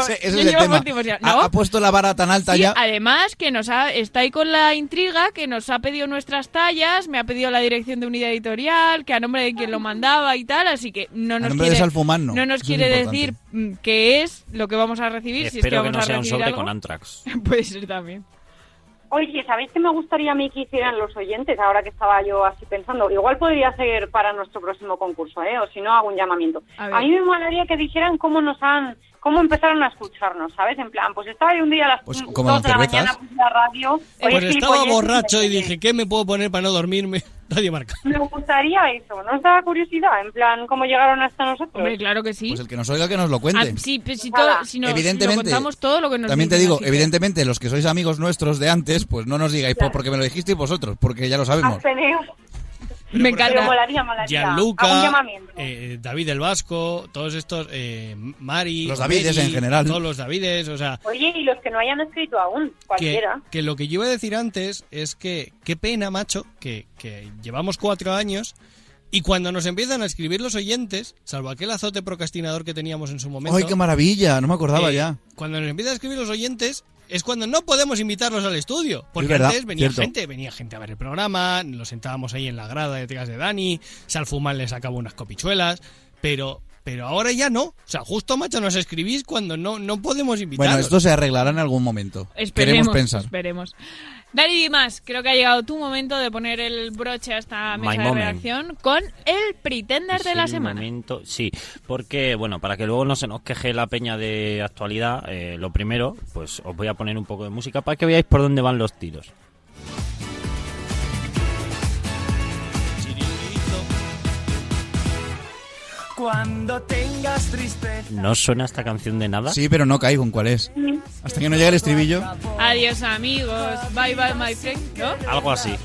Ha, puesto la vara tan alta ya. Además, que nos ha, está ahí con la intriga, que nos ha pedido nuestras tallas, me ha pedido la dirección de unidad editorial, que a nombre de quien lo mandaba y tal, así que no nos quiere, decir mm, qué es lo que vamos a recibir. Espero que, no sea un sobre algo. con Antrax. *laughs* Puede ser también. Oye, ¿sabéis qué me gustaría a mí que hicieran los oyentes ahora que estaba yo así pensando? Igual podría ser para nuestro próximo concurso, ¿eh? O si no, hago un llamamiento. A A, mí me molaría que dijeran cómo nos han, cómo empezaron a escucharnos, ¿sabes? En plan, pues estaba yo un día a las Pues, dos como de Don la Cervezas. mañana puse la radio. oye, Pues estaba borracho y dije, ¿qué me puedo poner para no dormirme? *laughs* Radio Marca. Me gustaría eso, ¿no os da curiosidad? En plan, ¿cómo llegaron hasta nosotros? Hombre, claro que sí. Pues el que nos oiga que nos lo cuente. Ah, sí, pues si, todo, si, nos, si evidentemente, lo contamos todo lo que nos también te dicen, digo, así que- evidentemente, los que sois amigos nuestros de antes, pues no nos digáis Claro. porque me lo dijisteis vosotros, porque ya lo sabemos. Ateneo. Me Pero encanta. molaría, molaría. Gianluca, llamamiento. eh, David el Vasco, todos estos, eh, Mari, Los Davides Mary, en general. Todos los Davides, o sea, Oye, y los que no hayan escrito aún, que, cualquiera. que lo que yo iba a decir antes es que qué pena, macho, que, que llevamos cuatro años y cuando nos empiezan a escribir los oyentes, salvo aquel azote procrastinador que teníamos en su momento, ¡Ay, qué maravilla! No me acordaba eh, ya. Cuando nos empiezan a escribir los oyentes es cuando no podemos invitarlos al estudio. Porque verdad, antes venía cierto. gente, venía gente a ver el programa, nos sentábamos ahí en la grada detrás de Dani, Salfumán le sacaba unas copichuelas, pero pero ahora ya no. O sea, justo, macho, nos escribís cuando no, no podemos invitarlos. Bueno, esto se arreglará en algún momento. Esperemos, Queremos pensar. esperemos. Dani Dimas, creo que ha llegado tu momento de poner el broche a esta My mesa de moment. redacción con el pretender de la el semana. momento- sí, porque, bueno, para que luego no se nos queje la peña de actualidad, eh, lo primero, pues os voy a poner un poco de música para que veáis por dónde van los tiros. Cuando tengas tristeza. ¿No suena esta canción de nada? Sí, pero no caigo en cuál es. Hasta que no llegue el estribillo. Adiós amigos, bye bye my friend, ¿no? Algo así.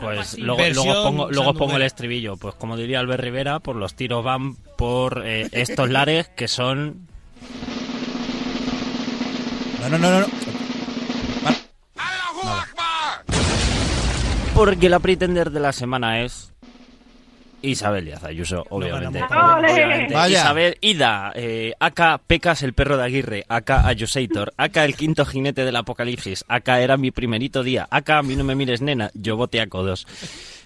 Pues así. luego, Versión luego os pongo, luego pongo el estribillo. Pues como diría Albert Rivera, por los tiros van por eh, estos lares que son... No, no, no, no. no. Porque la pretender de la semana es... Isabel Díaz Ayuso, obviamente. Obviamente. Vaya. Isabel Ida, eh, acá Pecas el perro de Aguirre, acá Ayusator, acá el quinto jinete del apocalipsis, acá era mi primerito día, acá a mí no me mires nena, yo voté a codos.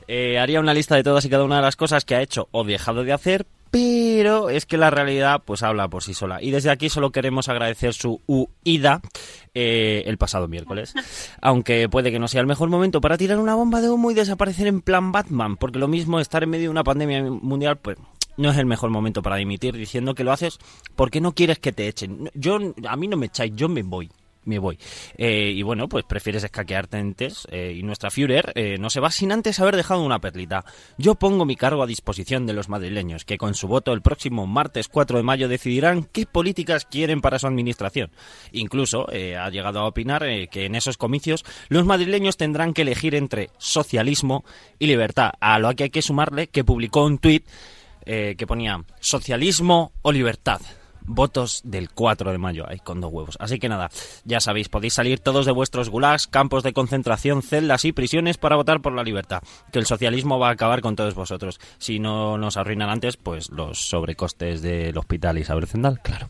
Eh, haría una lista de todas y cada una de las cosas que ha hecho o dejado de hacer, pero es que la realidad pues habla por sí sola. Y desde aquí solo queremos agradecer su huida eh, el pasado miércoles. *laughs* Aunque puede que no sea el mejor momento para tirar una bomba de humo y desaparecer en plan Batman, porque lo mismo estar en medio de una pandemia mundial, pues no es el mejor momento para dimitir diciendo que lo haces porque no quieres que te echen. Yo, a mí no me echáis, yo me voy. Me voy. Eh, y bueno, pues prefieres escaquearte antes. eh, y nuestra Führer eh, no se va sin antes haber dejado una perlita. Yo pongo mi cargo a disposición de los madrileños, que con su voto el próximo martes 4 de mayo decidirán qué políticas quieren para su administración. Incluso ha llegado a opinar que en esos comicios los madrileños tendrán que elegir entre socialismo y libertad. A lo que hay que sumarle que publicó un tuit que ponía socialismo o libertad. Votos del 4 de mayo, ahí con dos huevos. Así que nada, ya sabéis, podéis salir todos de vuestros gulags, campos de concentración, celdas y prisiones para votar por la libertad. Que el socialismo va a acabar con todos vosotros. Si no nos arruinan antes, pues los sobrecostes del hospital Isabel Zendal, claro.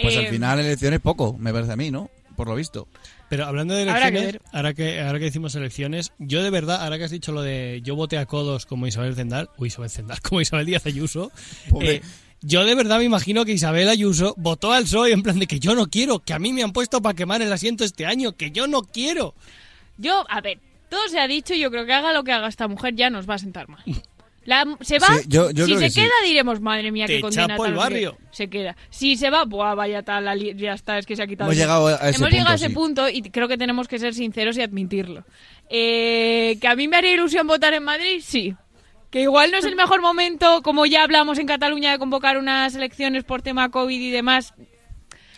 Pues Eh, al final elecciones poco, me parece a mí, ¿no? Por lo visto. Pero hablando de elecciones, ahora que, ahora que decimos elecciones, yo de verdad, ahora que has dicho lo de yo voté a codos como Isabel Zendal, uy, Isabel Zendal, *laughs* como Isabel Díaz Ayuso, Pobre. eh, yo de verdad me imagino que Isabel Ayuso votó al PSOE en plan de que yo no quiero, que a mí me han puesto para quemar el asiento este año, que yo no quiero. Yo, a ver, todo se ha dicho y yo creo que haga lo que haga esta mujer ya nos va a sentar mal. La- se va, Sí, yo- yo si se que sí. queda diremos, madre mía, Te que condena chapo el tal, no sé qué". barrio. Se queda. Si se va, buah, vaya tal, ya está, es que se ha quitado. Hemos el- llegado a ese Hemos llegado punto, a ese sí. punto y creo que tenemos que ser sinceros y admitirlo. Eh, ¿Que a mí me haría ilusión votar en Madrid? Sí. Que igual no es el mejor momento, como ya hablamos en Cataluña, de convocar unas elecciones por tema COVID y demás.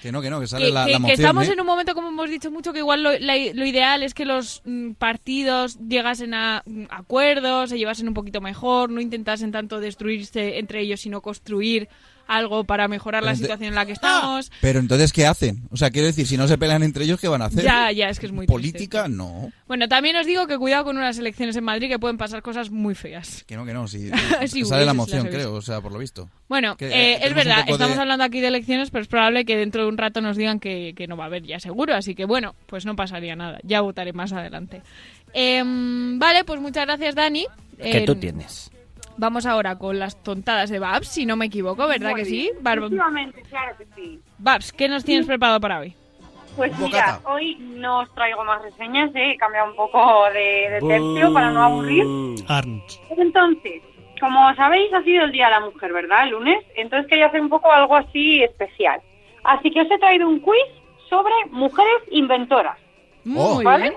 Que no, que no, que sale Que, la, que- la que estamos ¿eh? en un momento, como hemos dicho mucho, que igual lo, la- lo ideal es que los mm, partidos llegasen a mm, acuerdos, se llevasen un poquito mejor, no intentasen tanto destruirse entre ellos, sino construir algo para mejorar la situación en la que estamos. Pero entonces, ¿qué hacen? O sea, quiero decir, si no se pelean entre ellos, ¿qué van a hacer? Ya, ya, es que es muy triste. ¿Política? No. Bueno, también os digo que cuidado con unas elecciones en Madrid que pueden pasar cosas muy feas. Que no, que no. Si, *laughs* Sí, sale la moción, creo, o sea, por lo visto. Bueno, Que, eh, eh, es verdad, estamos de- hablando aquí de elecciones, pero es probable que dentro de un rato nos digan que, que no va a haber ya seguro, así que bueno, pues no pasaría nada, ya votaré más adelante. Em, vale, pues muchas gracias Dani. ¿Qué Eh, tú tienes? Vamos ahora con las tontadas de Babs, si no me equivoco, ¿verdad Muy que sí? bien. Bar- Efectivamente, claro que sí. Babs, ¿qué nos tienes preparado para hoy? Pues Bocata. mira, hoy no os traigo más reseñas, ¿eh? he cambiado un poco de, de tercio para no aburrir. Entonces, como sabéis, ha sido el Día de la Mujer, ¿verdad? El lunes. Entonces quería hacer un poco algo así especial. Así que os he traído un quiz sobre mujeres inventoras. Muy ¿Vale? bien.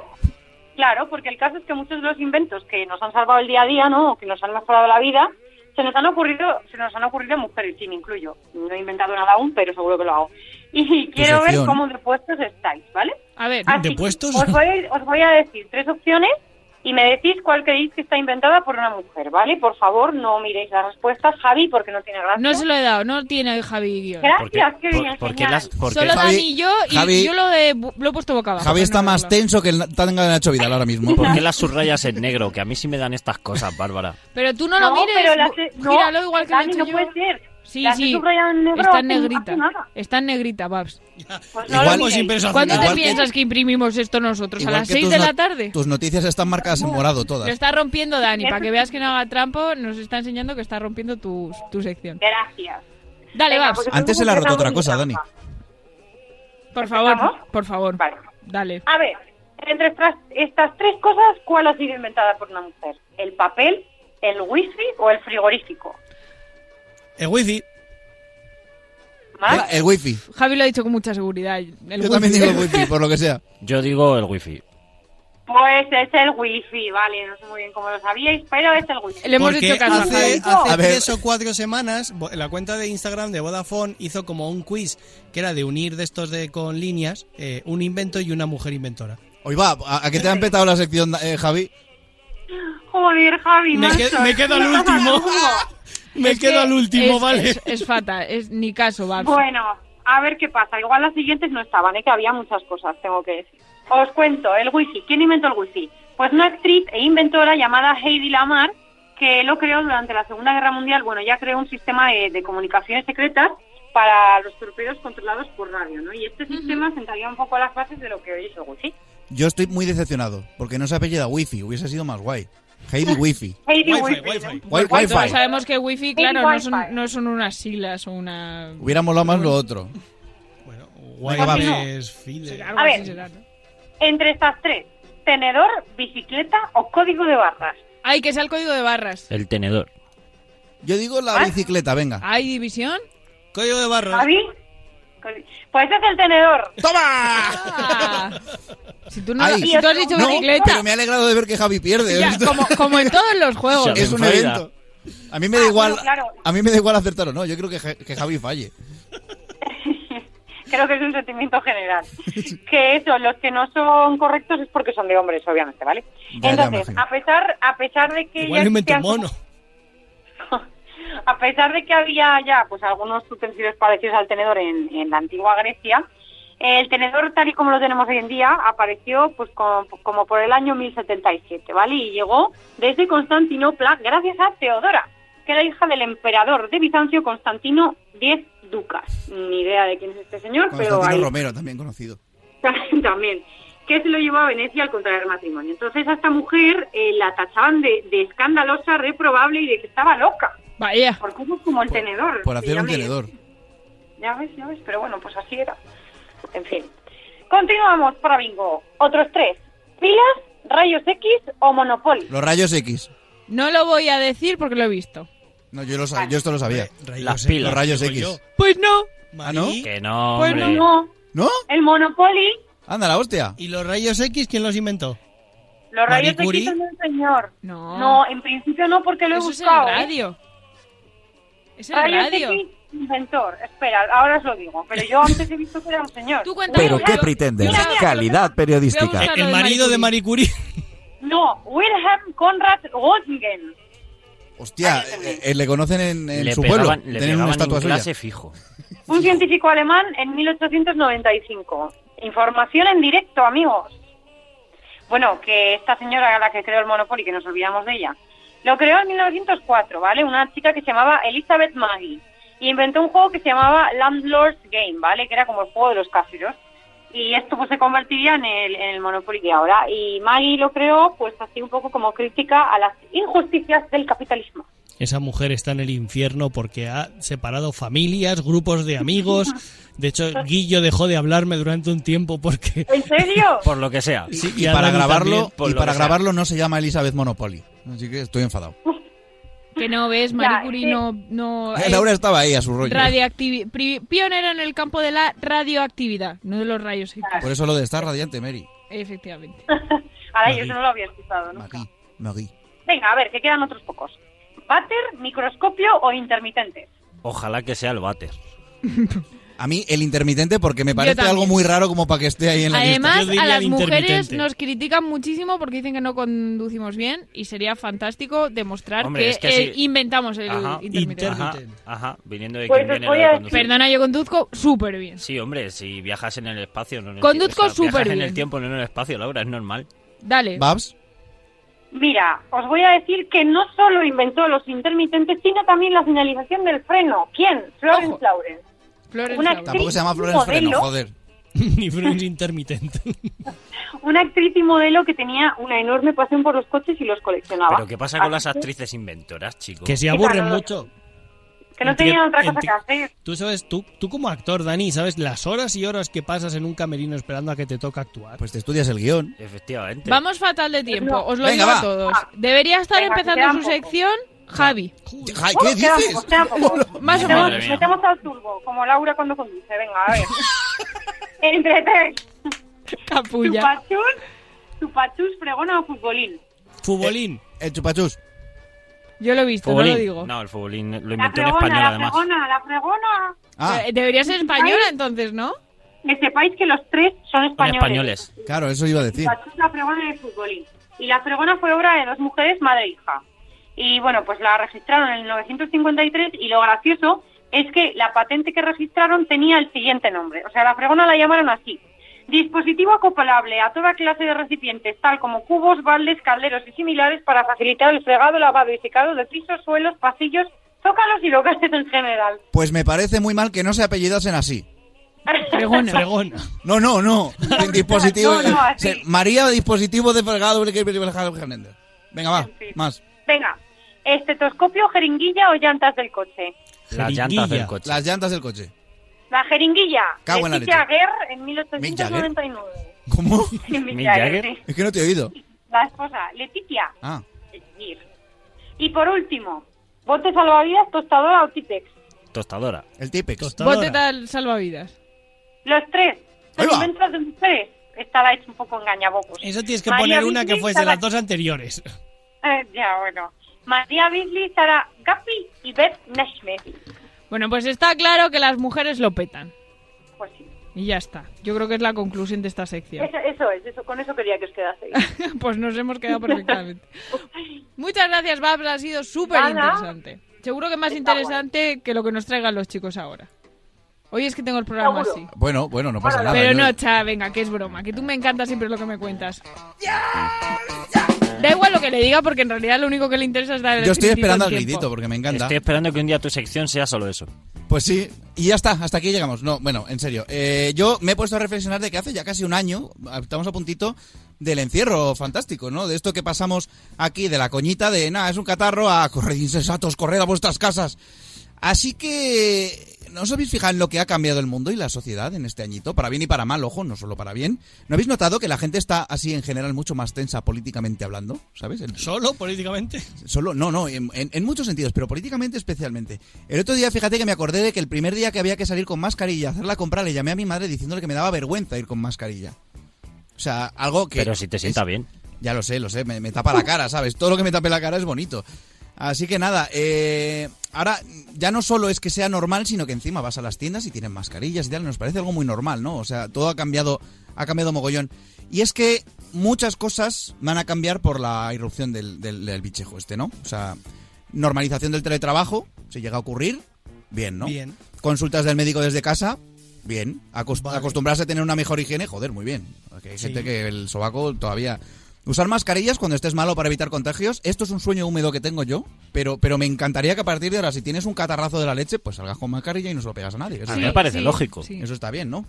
Claro, porque el caso es que muchos de los inventos que nos han salvado el día a día, ¿no? O que nos han mejorado la vida, se nos han ocurrido, se nos han ocurrido mujeres, sí, me incluyo. No he inventado nada aún, pero seguro que lo hago. Y quiero ver cómo de puestos estáis, ¿vale? A ver, Así ¿De puestos? Os voy, os voy a decir tres opciones y me decís cuál creéis que está inventada por una mujer, ¿vale? Por favor, no miréis las respuestas, Javi, porque no tiene gracia. No se lo he dado, no tiene Javi guion. Gracias, qué bien, por qué genial. las- por qué- Solo Javi- Dani y yo, y Javi- yo lo, he, lo he puesto boca abajo. Javi está no más verlo. tenso que el tanga de Nacho Vidal ahora mismo. ¿Por qué las subrayas en negro? Que a mí sí me dan estas cosas, Bárbara. Pero tú no, lo mires, pero las- no, gíralo igual que Dani, no yo. puede ser. Sí, sí. subrayado en negro Está en negrita. Está en negrita, Babs. Pues no Igual-. ¿Cuándo te Igual que- piensas que imprimimos esto nosotros? ¿A las que 6 tus de la tarde? Tus noticias están marcadas en morado todas. Lo está rompiendo Dani, para que veas que no haga trampo, nos está enseñando que está rompiendo tu, tu sección. Gracias. Dale, Venga, Babs. pues Antes se le ha roto otra cosa, Dani. Por favor, por favor. Dale. A ver, entre estas, estas tres cosas, ¿cuál ha sido inventada por una mujer? ¿El papel, el wifi o el frigorífico? El wifi. ¿Más? El, el wifi. Javi lo ha dicho con mucha seguridad. el Yo wifi. también digo el wifi, *laughs* por lo que sea. Yo digo el wifi. Pues es el wifi, vale, no sé muy bien cómo lo sabíais, pero es el wifi. Le hemos Porque hecho caso a hace, tres o cuatro semanas, la cuenta de Instagram de Vodafone hizo como un quiz que era de unir de estos de con líneas, eh, un invento y una mujer inventora. Hoy va, ¿a, a qué te han petado la sección, eh, Javi? Joder, Javi, Me, macho, que- me quedo pasa último. Me Es quedo que al último, es, vale. Es, es fatal, es ni caso, Babs. Bueno, a ver qué pasa. Igual las siguientes no estaban, ¿eh? que había muchas cosas, tengo que decir. Os cuento, el wifi. ¿Quién inventó el wifi? Pues una actriz e inventora llamada Heidi Lamar, que lo creó durante la Segunda Guerra Mundial. Bueno, ya creó un sistema de, de comunicaciones secretas para los torpedos controlados por radio, ¿no? Y este sistema sentaría un poco las bases de lo que hoy es el wifi. Yo estoy muy decepcionado, porque no se apellida wifi, hubiese sido más guay. Heidi Wifi. Heidi Wifi, wifi. wifi. Todos Wi-Fi. sabemos que wifi, claro, no son, Wi-Fi. no son unas siglas o una... Hubiera molado más lo otro. Bueno, feeder. algo A ver. Entre estas tres, tenedor, bicicleta o código de barras. Ay, que sea el código de barras. El tenedor. Yo digo la ¿Ah? bicicleta, venga. ¿Hay división? Código de barras. ¿Javi? Pues es el tenedor. Ah. Si tú, no, Ay. si tú has dicho No, bicicleta, pero me ha alegrado de ver que Javi pierde. ya, Esto como, como en todos los juegos. Es un evento. A mí me da Ah, igual, bueno, claro. a mí me da igual acertar o no. Yo creo que, que Javi falle. *laughs* Creo que es un sentimiento general. *laughs* que eso, los que no son correctos es porque son de hombres, obviamente, ¿vale? Ya, Entonces, a pesar, a pesar de que Igual ya mono. A pesar de que había ya pues algunos utensilios parecidos al tenedor en, en la antigua Grecia, el tenedor tal y como lo tenemos hoy en día apareció pues como, como por el año 1077, ¿vale? Y llegó desde Constantinopla gracias a Teodora, que era hija del emperador de Bizancio Constantino X Ducas. Ni idea de quién es este señor, pero ahí Romero, también conocido. *laughs* también, que se lo llevó a Venecia al contraer matrimonio. Entonces a esta mujer eh, la tachaban de, de escandalosa, reprobable y de que estaba loca. Vaya. Por cosas como el tenedor. Por hacer un me- tenedor. Ya ves, ya ves, pero bueno, pues así era. En fin. Continuamos para Bingo. Otros tres. ¿Pilas, rayos X o Monopoly? Los rayos X. No lo voy a decir porque lo he visto. No, yo, lo sab- yo esto lo sabía. Las pilas. Los rayos X. yo. Pues no. ¿Ah, no? Que no, Pues hombre. No, ¿No? el Monopoly, Anda, la hostia. ¿Y los rayos X quién los inventó? los rayos. X son del señor. No. No, en principio no, porque lo he Eso es el buscado. ¿eh? Radio. Es el Rayos radio. X, inventor. Espera, ahora os lo digo. Pero yo antes he visto que era un señor. Tú cuéntame. ¿Pero qué Yo- pretendes? Mira, mira, Calidad periodística. A El de marido de Marie Curie. No, Wilhelm Conrad Röntgen. Hostia, eh, eh, le conocen en, en Le su pegaban, pueblo. le Tienen una estatua suya. clase fijo. Un científico alemán en 1895. Información en directo, amigos. Bueno, que esta señora, la que creó el Monopoly, que nos olvidamos de ella, lo creó en 1904, ¿vale? Una chica que se llamaba Elizabeth Maggie. Y inventó un juego que se llamaba Landlord's Game, ¿vale? Que era como el juego de los caseros. Y esto pues se convertiría en el, en el Monopoly de ahora. Y Maggie lo creó pues así un poco como crítica a las injusticias del capitalismo. Esa mujer está en el infierno porque ha separado familias, grupos de amigos. De hecho, *laughs* Guillo dejó de hablarme durante un tiempo porque... ¿En serio? Por lo que sea. Sí, Y para grabarlo, y para grabarlo no se llama Elizabeth Monopoly. Así que estoy enfadado. *laughs* Que no ves, Marie no... no *laughs* Eh, Laura estaba ahí a su rollo. radioactivi- pri- pionera en el campo de la radioactividad, no de los rayos X. Por eso lo de estar radiante, Mary. Efectivamente. *laughs* Ahora yo Maggie. eso no lo había escuchado, ¿no? Magui, Magui. Venga, a ver, que quedan otros pocos. ¿Váter, microscopio o intermitente? Ojalá que sea el váter. A mí el intermitente porque me parece algo muy raro como para que esté ahí en la Además, diría a las mujeres nos critican muchísimo porque dicen que no conducimos bien y sería fantástico demostrar Hombre, que, es que eh, inventamos el Ajá, intermitente. Ajá, viniendo de Pues viene a. Perdona, yo conduzco súper bien. Sí, hombre, si viajas en el espacio, no en el Conduzco. O sea, súper en el bien. tiempo, no en el espacio, Laura, es normal. Dale. Babs. Mira, os voy a decir que no solo inventó los intermitentes, sino también la señalización del freno. ¿Quién? Florence Ojo. Lawrence. Florence Una Lawrence. Tampoco se llama Florence Freno, modelo. joder. *laughs* Ni Friends intermitente. *laughs* Una actriz y modelo que tenía una enorme pasión por los coches y los coleccionaba. Pero ¿qué pasa con las actrices inventoras, chicos? Que se aburren claro. mucho. Que no tenían otra cosa que hacer. Tú sabes, tú, tú como actor, Dani, ¿sabes las horas y horas que pasas en un camerino esperando a que te toca actuar? Pues te estudias el guion. Efectivamente. Vamos fatal de tiempo, No. os lo Venga, digo va. a todos. Debería estar Venga, empezando su poco. sección Javi. ¿Qué dices? *laughs* Más o mía. Metemos al turbo, como Laura cuando conduce. Venga, a ver. *laughs* Entre tres. Capulla. Chupachus, chupachus, fregona o futbolín. Futbolín. El chupachus. Yo lo he visto, no lo digo. No, el futbolín lo inventó en fregona, español, la además. fregona, la fregona. Ah, Eh, Debería ser española entonces, ¿no? Que sepáis que los tres son Son españoles. españoles. claro, eso iba a decir. Chupachus, la fregona y el futbolín. Y la fregona fue obra de dos mujeres, madre e hija. Y bueno, pues la registraron en el 953 y lo gracioso es que la patente que registraron tenía el siguiente nombre. O sea, la fregona la llamaron así. Dispositivo acoplable a toda clase de recipientes, tal como cubos, baldes, calderos y similares para facilitar el fregado, lavado y secado de pisos, suelos, pasillos, zócalos y locales en general. Pues me parece muy mal que no se apellidasen así. Fregona. Fregona. No, no, no. En dispositivo. No, no, María, dispositivo de fregado. Venga, va, En fin. más. Venga, estetoscopio, jeringuilla o llantas del coche. Las llantas del coche. Las llantas del coche. La jeringuilla, Cago en la Leticia leche. Guerr en 1899. ¿Cómo? *laughs* Mick Jagger, Jagger. sí. Es que no te he oído. La esposa, Leticia Ah. Y por último, bote salvavidas, tostadora o Tipex. Tostadora. el Tipex. Tostadora. Bote tal salvavidas. Los tres, Ahí son va. inventos de mujeres. Estaba hecho un poco engañabocos. Eso tienes que María poner una que Beasley, fuese las dos anteriores. Eh, ya, bueno. María Beasley, Sara Gapi y Beth Nesmith. Bueno, pues está claro que las mujeres lo petan. Pues sí. Y ya está. Yo creo que es la conclusión de esta sección. Eso, eso es, eso, con eso quería que os quedaseis. *laughs* pues nos hemos quedado *laughs* perfectamente. Muchas gracias, Babs. Ha sido súper interesante. Seguro que más Está interesante que lo que nos traigan los chicos ahora. Hoy es que tengo el programa Seguro. así. Bueno, bueno, no pasa nada. Pero yo- no, cha, venga, que es broma. Que tú me encanta siempre lo que me cuentas. Da igual lo que le diga porque en realidad lo único que le interesa es dar el Yo estoy esperando al al tiempo. gritito porque me encanta. Estoy esperando que un día tu sección sea solo eso. Pues sí, y ya está, hasta aquí llegamos. No, bueno, en serio. Eh, yo me he puesto a reflexionar de que hace ya casi un año, estamos a puntito del encierro fantástico, ¿no? De esto que pasamos aquí, de la coñita de, nada, es un catarro, a correr insensatos, correr a vuestras casas. Así que ¿no os habéis fijado en lo que ha cambiado el mundo y la sociedad en este añito? Para bien y para mal, ojo, no solo para bien. ¿No habéis notado que la gente está así en general mucho más tensa políticamente hablando? ¿Sabes? El- ¿Solo políticamente? Solo, no, no, en, en- en muchos sentidos, pero políticamente especialmente. El otro día, fíjate que me acordé de que el primer día que había que salir con mascarilla, hacer la compra, le llamé a mi madre diciéndole que me daba vergüenza ir con mascarilla. O sea, algo que... Pero si te sienta es- bien. Ya lo sé, lo sé, me, me tapa la cara, ¿sabes? Todo lo que me tape la cara es bonito. Así que nada, eh, ahora ya no solo es que sea normal, sino que encima vas a las tiendas y tienen mascarillas y tal, nos parece algo muy normal, ¿no? O sea, todo ha cambiado, ha cambiado mogollón. Y es que muchas cosas van a cambiar por la irrupción del, del, del bichejo este, ¿no? O sea, normalización del teletrabajo, si llega a ocurrir, bien, ¿no? Bien. Consultas del médico desde casa, bien. Acos- Acostumbrarse a tener una mejor higiene, joder, muy bien. Porque hay Sí. gente que el sobaco todavía... Usar mascarillas cuando estés malo para evitar contagios. Esto es un sueño húmedo que tengo yo, pero, pero me encantaría que a partir de ahora, si tienes un catarrazo de la leche, pues salgas con mascarilla y no se lo pegas a nadie. Eso A mí me parece lógico. Eso está bien, ¿no?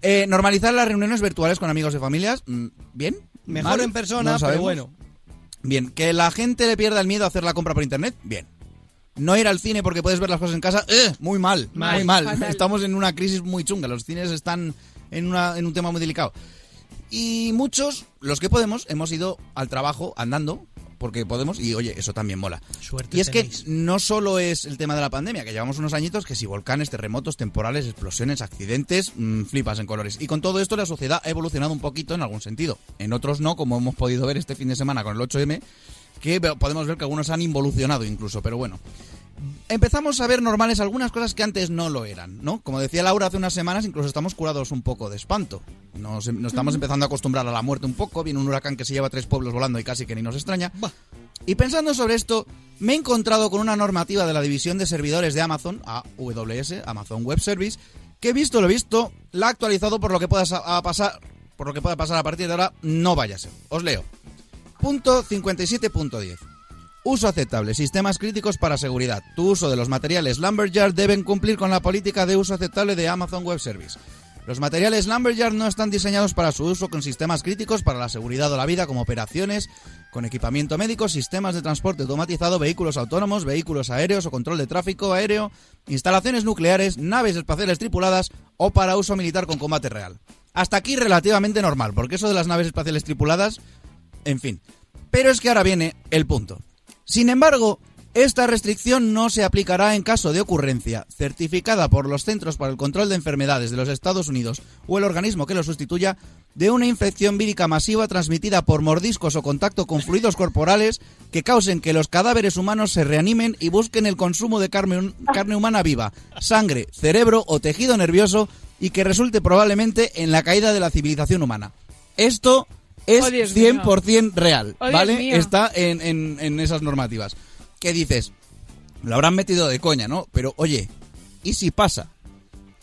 Eh, normalizar las reuniones virtuales con amigos y familias, mm, bien. Mejor mal, en persona, no pero bueno. Bien, que la gente le pierda el miedo a hacer la compra por internet, bien. No ir al cine porque puedes ver las cosas en casa, ¡eh! muy mal, Mal, muy mal. fatal. Estamos en una crisis muy chunga, los cines están en, una, en un tema muy delicado. Y muchos, los que podemos, hemos ido al trabajo andando, porque podemos, y oye, eso también mola. Suerte Y es que no solo es el tema de la pandemia, que llevamos unos añitos que si volcanes, terremotos, temporales, explosiones, accidentes, mm, flipas en colores. Y con todo esto la sociedad ha evolucionado un poquito en algún sentido. En otros no, como hemos podido ver este fin de semana con el 8M, que podemos ver que algunos han involucionado incluso, pero bueno. Empezamos a ver normales algunas cosas que antes no lo eran, ¿no? Como decía Laura hace unas semanas, incluso estamos curados un poco de espanto. Nos, nos estamos empezando a acostumbrar a la muerte un poco. Viene un huracán que se lleva tres pueblos volando y casi que ni nos extraña. Y pensando sobre esto, me he encontrado con una normativa de la división de servidores de Amazon, AWS, Amazon Web Service, que visto lo visto, la ha actualizado por lo que pueda pasar, por lo que pueda pasar a partir de ahora, no vaya a ser. Os leo. Punto 57.10. Uso aceptable. Sistemas críticos para seguridad. Tu uso de los materiales Lumberyard deben cumplir con la política de uso aceptable de Amazon Web Service. Los materiales Lumberyard no están diseñados para su uso con sistemas críticos para la seguridad o la vida como operaciones con equipamiento médico, sistemas de transporte automatizado, vehículos autónomos, vehículos aéreos o control de tráfico aéreo, instalaciones nucleares, naves espaciales tripuladas o para uso militar con combate real. Hasta aquí relativamente normal, porque eso de las naves espaciales tripuladas, en fin. Pero es que ahora viene el punto. Sin embargo, esta restricción no se aplicará en caso de ocurrencia certificada por los Centros para el Control de Enfermedades de los Estados Unidos o el organismo que lo sustituya de una infección vírica masiva transmitida por mordiscos o contacto con fluidos corporales que causen que los cadáveres humanos se reanimen y busquen el consumo de carne, carne humana viva, sangre, cerebro o tejido nervioso y que resulte probablemente en la caída de la civilización humana. Esto es Oh, Dios mío. 100% real, Oh, ¿vale? Está en, en- en esas normativas. ¿Qué dices? Lo habrán metido de coña, ¿no? Pero oye, ¿y si pasa?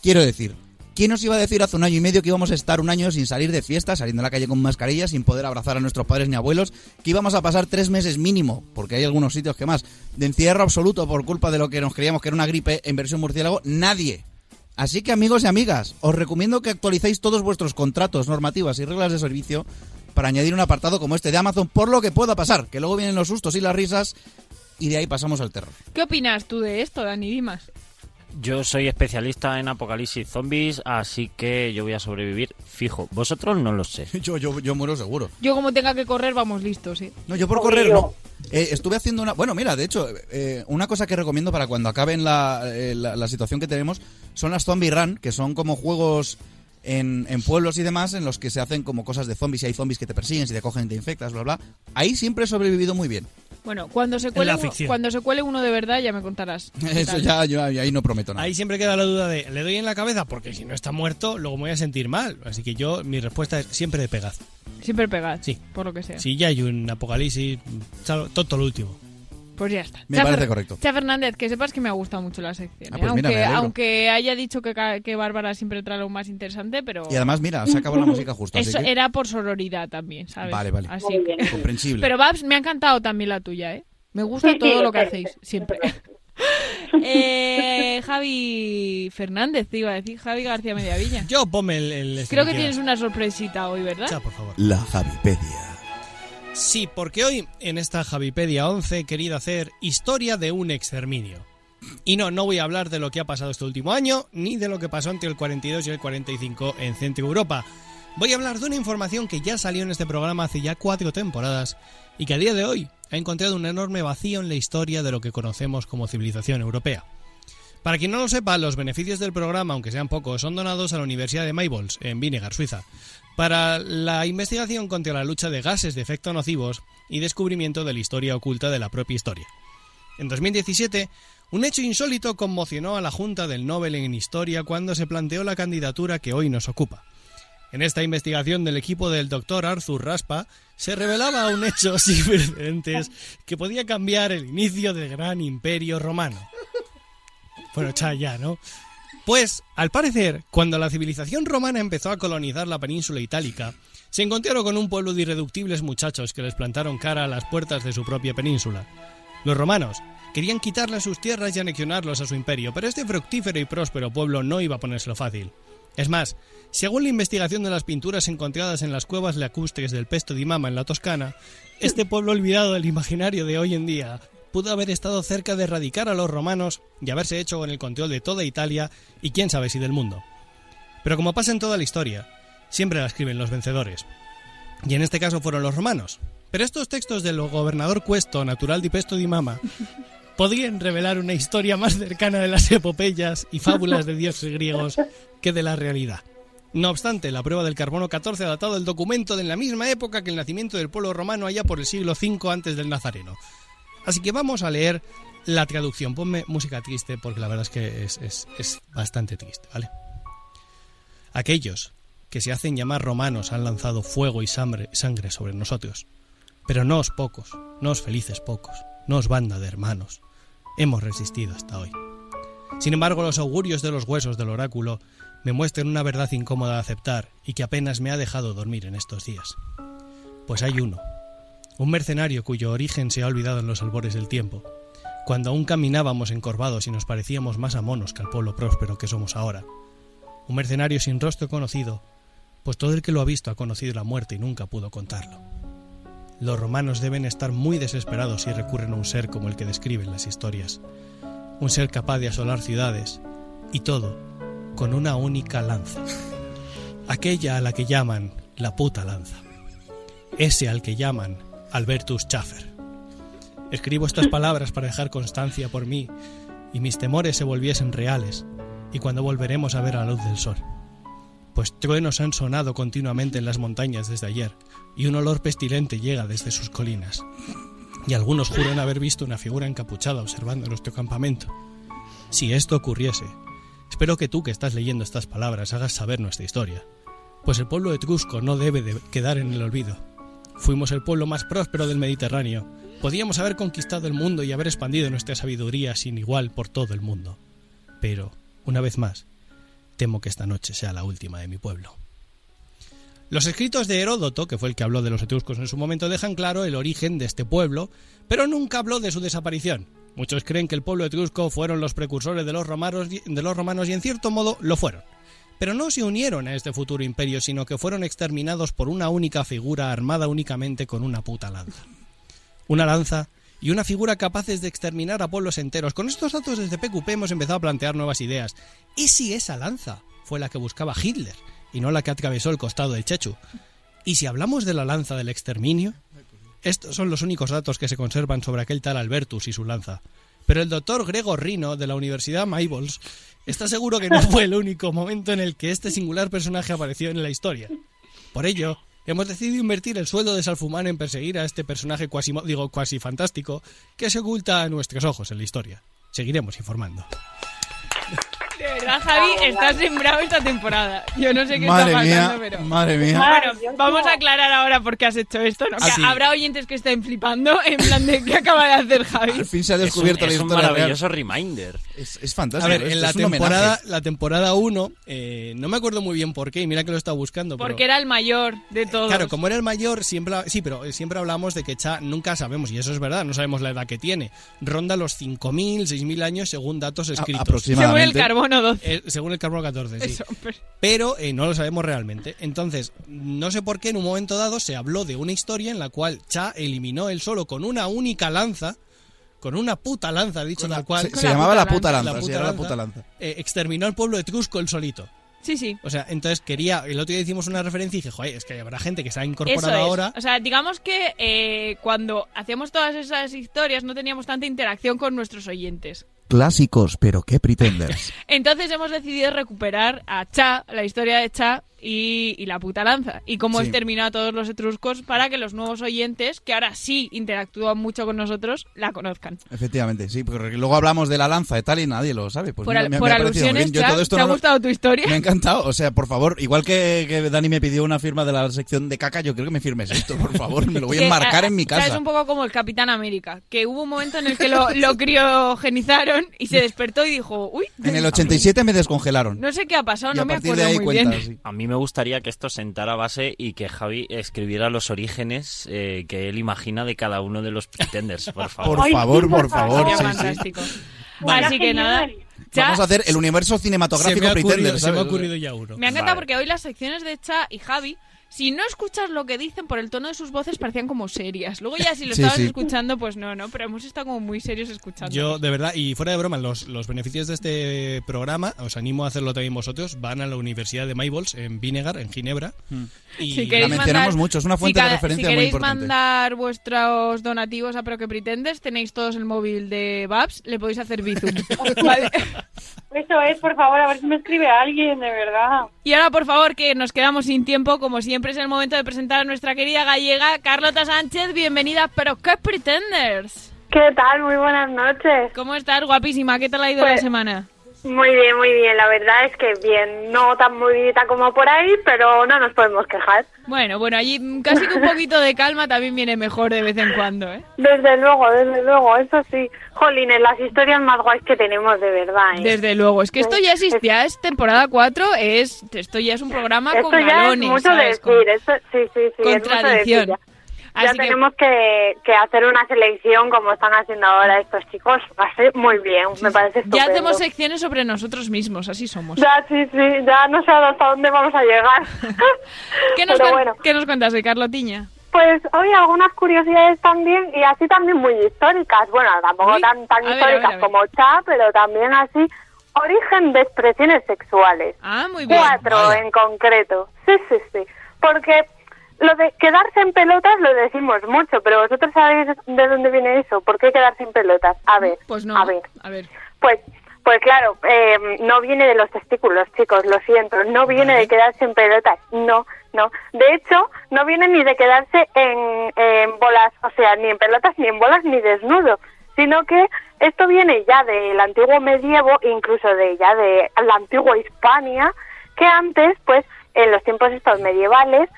Quiero decir, ¿quién nos iba a decir hace un año y medio que íbamos a estar un año sin salir de fiesta, saliendo a la calle con mascarilla, sin poder abrazar a nuestros padres ni abuelos, que íbamos a pasar tres meses mínimo, porque hay algunos sitios que más, de encierro absoluto por culpa de lo que nos creíamos que era una gripe en versión murciélago? Nadie. Así que amigos y amigas, os recomiendo que actualicéis todos vuestros contratos, normativas y reglas de servicio para añadir un apartado como este de Amazon por lo que pueda pasar, que luego vienen los sustos y las risas y de ahí pasamos al terror. ¿Qué opinas tú de esto, Dani Dimas? Yo soy especialista en apocalipsis zombies, así que yo voy a sobrevivir fijo. Vosotros no lo sé. *laughs* Yo, yo, yo muero seguro. Yo como tenga que correr, vamos listos, ¿sí? No, yo por correr no. Eh, estuve haciendo una... Bueno, mira, de hecho, eh, una cosa que recomiendo para cuando acaben la, eh, la, la situación que tenemos son las Zombie Run, que son como juegos en, en pueblos y demás en los que se hacen como cosas de zombies y hay zombies que te persiguen, si te cogen te infectas, bla, bla. Ahí siempre he sobrevivido muy bien. Bueno, cuando se cuele, uno, cuando se cuele uno de verdad ya me contarás. *laughs* ¿Qué Eso ya, yo ahí no prometo nada. Ahí siempre queda la duda de, ¿le doy en la cabeza? Porque si no está muerto, luego me voy a sentir mal. Así que yo, mi respuesta es siempre de pegad. Siempre pegad, Sí. por lo que sea. Si ya hay un apocalipsis, todo lo último. Pues ya está. Me Cha parece Fer- correcto. Cha Fernández, que sepas que me ha gustado mucho la sección. Ah, ¿eh? pues mira, aunque, haya dicho que, que Bárbara siempre trae lo más interesante, pero... Y además, mira, se acabó la música justo. Así Eso que... era por sororidad también, ¿sabes? Vale, vale. Así que... Comprensible. Pero Babs, me ha encantado también la tuya, ¿eh? Me gusta Sí, todo sí, lo que sí. hacéis, siempre. *laughs* eh, Javi Fernández, te iba a decir, Javi García Mediavilla. Yo ponme el... el Creo que tienes una sorpresita hoy, ¿verdad? Cha, por favor. La Javipedia. Sí, porque hoy en esta Javipedia 11 he querido hacer historia de un exterminio. Y no, no voy a hablar de lo que ha pasado este último año, ni de lo que pasó entre el 42 y el 45 en Centro Europa. Voy a hablar de una información que ya salió en este programa hace ya cuatro temporadas y que a día de hoy ha encontrado un enorme vacío en la historia de lo que conocemos como civilización europea. Para quien no lo sepa, los beneficios del programa, aunque sean pocos, son donados a la Universidad de Maybols, en Vinegar, Suiza, para la investigación contra la lucha de gases de efecto nocivos y descubrimiento de la historia oculta de la propia historia. En 2017, un hecho insólito conmocionó a la Junta del Nobel en Historia cuando se planteó la candidatura que hoy nos ocupa. En esta investigación del equipo del doctor Arthur Raspa se revelaba un hecho *laughs* sin precedentes que podía cambiar el inicio del gran imperio romano. Bueno, cha ya, ¿no? Pues, al parecer, cuando la civilización romana empezó a colonizar la península itálica, se encontraron con un pueblo de irreductibles muchachos que les plantaron cara a las puertas de su propia península. Los romanos querían quitarles sus tierras y anexionarlos a su imperio, pero este fructífero y próspero pueblo no iba a ponérselo fácil. Es más, según la investigación de las pinturas encontradas en las cuevas lacustres del Pesto di Mama en la Toscana, este pueblo olvidado del imaginario de hoy en día pudo haber estado cerca de erradicar a los romanos y haberse hecho con el control de toda Italia y quién sabe si del mundo. Pero como pasa en toda la historia, siempre la escriben los vencedores. Y en este caso fueron los romanos. Pero estos textos del gobernador Cuesto, natural di Pesto di Mama, *laughs* podrían revelar una historia más cercana de las epopeyas y fábulas de dioses griegos que de la realidad. No obstante, la prueba del carbono 14 ha datado el documento de la misma época que el nacimiento del pueblo romano allá por el siglo V antes del Nazareno. Así que vamos a leer la traducción. Ponme música triste porque la verdad es que es, es, es bastante triste, ¿vale? Aquellos que se hacen llamar romanos han lanzado fuego y sangre, sobre nosotros. Pero no os pocos, no os felices pocos, no os banda de hermanos. Hemos resistido hasta hoy. Sin embargo, los augurios de los huesos del oráculo me muestran una verdad incómoda de aceptar y que apenas me ha dejado dormir en estos días. Pues hay uno, un mercenario cuyo origen se ha olvidado en los albores del tiempo, cuando aún caminábamos encorvados y nos parecíamos más a monos que al pueblo próspero que somos ahora. Un mercenario sin rostro conocido, pues todo el que lo ha visto ha conocido la muerte y nunca pudo contarlo. Los romanos deben estar muy desesperados si recurren a un ser como el que describen las historias, un ser capaz de asolar ciudades, y todo con una única lanza, aquella a la que llaman la puta lanza, ese al que llaman Albertus Schaffer. Escribo estas palabras para dejar constancia por mí y mis temores se volviesen reales, y cuando volveremos a ver a la luz del sol. Pues truenos han sonado continuamente en las montañas desde ayer, y un olor pestilente llega desde sus colinas. Y algunos juran haber visto una figura encapuchada observando nuestro campamento. Si esto ocurriese, espero que tú que estás leyendo estas palabras hagas saber nuestra historia, pues el pueblo etrusco no debe de quedar en el olvido. Fuimos el pueblo más próspero del Mediterráneo. Podíamos haber conquistado el mundo y haber expandido nuestra sabiduría sin igual por todo el mundo. Pero, una vez más, temo que esta noche sea la última de mi pueblo. Los escritos de Heródoto, que fue el que habló de los etruscos en su momento, dejan claro el origen de este pueblo, pero nunca habló de su desaparición. Muchos creen que el pueblo etrusco fueron los precursores de los romanos, de los romanos y en cierto modo lo fueron. Pero no se unieron a este futuro imperio, sino que fueron exterminados por una única figura armada únicamente con una puta lanza. Una lanza y una figura capaces de exterminar a pueblos enteros. Con estos datos desde PQP hemos empezado a plantear nuevas ideas. ¿Y si esa lanza fue la que buscaba Hitler y no la que atravesó el costado del Chechu? ¿Y si hablamos de la lanza del exterminio? Estos son los únicos datos que se conservan sobre aquel tal Albertus y su lanza. Pero el doctor Gregor Rino, de la Universidad Maybols, está seguro que no fue el único momento en el que este singular personaje apareció en la historia. Por ello, hemos decidido invertir el sueldo de Salfumán en perseguir a este personaje cuasi, digo, cuasi fantástico que se oculta a nuestros ojos en la historia. Seguiremos informando. De verdad, Javi, estás sembrado esta temporada. Yo no sé qué Madre está mía, pasando, pero... madre mía. Bueno, vamos a aclarar ahora por qué has hecho esto, ¿no? Ah, sí. Habrá oyentes que estén flipando en plan de qué acaba de hacer Javi. Al fin se ha descubierto es la un historia maravilloso reminder. Es, es fantástico. A ver, en la es temporada, la temporada 1, eh, no me acuerdo muy bien por qué, y mira que lo estaba buscando. pero- Porque era el mayor de todos. Claro, como era el mayor, siempre, sí, pero siempre hablamos de que Cha nunca sabemos, y eso es verdad, no sabemos la edad que tiene. Ronda los 5.000, 6.000 años según datos escritos. Según el carbono 12. Eh, según el carbono 14, sí. Eso, pero- Pero eh, no lo sabemos realmente. Entonces, no sé por qué en un momento dado se habló de una historia en la cual Cha eliminó él solo con una única lanza, con una puta lanza, dicho tal cual. Se, se llamaba la puta lanza, se llamaba la puta lanza. eh, exterminó al pueblo etrusco el solito. Sí, sí. O sea, entonces quería. El otro día hicimos una referencia y dije, joder, es que habrá gente que se ha Eso incorporado es. ahora. O sea, digamos que eh, cuando hacíamos todas esas historias no teníamos tanta interacción con nuestros oyentes. Clásicos, pero qué pretenders. *laughs* Entonces hemos decidido recuperar a Cha, la historia de Cha y, y la puta lanza. Y cómo Sí. exterminó a todos los etruscos para que los nuevos oyentes, que ahora sí interactúan mucho con nosotros, la conozcan. Efectivamente, sí, porque luego hablamos de la lanza y tal y nadie lo sabe. Pues por mira, al- me- me por ha parecido muy alusiones, bien. Yo todo esto ¿te ha lo- gustado tu historia? Me ha encantado. O sea, por favor, igual que, que Dani me pidió una firma de la sección de caca, yo creo que me firmes esto, por favor. Me lo voy a *laughs* enmarcar ah, en mi o sea, casa. es un poco como el Capitán América, que hubo un momento en el que lo, lo criogenizaron y se despertó y dijo, uy, En el 87 me descongelaron. no sé qué ha pasado, Y no a me acuerdo de ahí muy cuenta, bien. sí. A mí me gustaría que esto sentara base y que Javi escribiera los orígenes eh, que él imagina de cada uno de los pretenders, por *laughs* favor. Por favor, por favor. Sería sí, sí. fantástico. Vale. Así que nada, ya Vamos a hacer el universo Se cinematográfico me, ha ocurrido, Pretenders, se me ha ¿sabes? ocurrido ya uno. me ha encantado porque hoy las secciones de Cha y Javi, si no escuchas lo que dicen por el tono de sus voces, parecían como serias. Luego ya si lo Sí, estabas sí. escuchando, pues no, no, pero hemos estado como muy serios escuchando. Yo, de verdad, y fuera de broma, los, los beneficios de este programa, os animo a hacerlo también vosotros, van a la Universidad de Maybols, en Vinegar, en Ginebra. Y Si queréis La mencionamos mandar- mucho, es una si fuente de referencia si muy queréis importante. mandar vuestros donativos a Pero que Pretendes, tenéis todos el móvil de Babs, le podéis hacer Bizum. *laughs* Vale. Eso es, por favor, a ver si me escribe alguien, de verdad. Y ahora, por favor, que nos quedamos sin tiempo, como siempre es el momento de presentar a nuestra querida gallega, Carlota Sánchez, bienvenida Pero qué Pretenders. ¿Qué tal? Muy buenas noches. ¿Cómo estás, guapísima? ¿Qué tal ha ido Pues- la semana? Muy bien, muy bien. La verdad es que bien. No tan movidita como por ahí, pero no nos podemos quejar. Bueno, bueno, allí mm, casi que un *laughs* poquito de calma también viene mejor de vez en cuando, ¿eh? Desde luego, desde luego, eso sí. Jolines, las historias más guays que tenemos, de verdad. ¿eh? Desde luego, es que esto ya existía, es temporada 4, es, esto ya es un programa Esto con ya es mucho ¿sabes? decir, sí, sí, sí. Con es mucho tradición. decir ya. Ya que- tenemos que, que hacer una selección como están haciendo ahora estos chicos. Va a ser muy bien, me parece Ya hacemos secciones sobre nosotros mismos, así somos. Ya, sí, sí, ya no sé hasta dónde vamos a llegar. *laughs* ¿Qué nos, bueno. ¿Qué nos cuentas de Carlotiña? Pues hoy algunas curiosidades también y así también muy históricas. Bueno, tampoco tan, tan a ver, a históricas ver, a ver. como Cha, pero también así. Origen de expresiones sexuales. Ah, muy bien. Cuatro en concreto. Sí, sí, sí. Porque lo de quedarse en pelotas lo decimos mucho, pero vosotros sabéis de dónde viene eso. ¿Por qué quedarse en pelotas? A ver. Pues no. A ver. A ver. Pues, pues claro, eh, no viene de los testículos, chicos, lo siento, no viene de quedarse en pelotas, no, no. De hecho, no viene ni de quedarse en, en bolas, o sea, ni en pelotas, ni en bolas, ni desnudo, sino que esto viene ya del antiguo medievo, incluso de ya de la antigua Hispania, que antes, pues, en los tiempos estos medievales,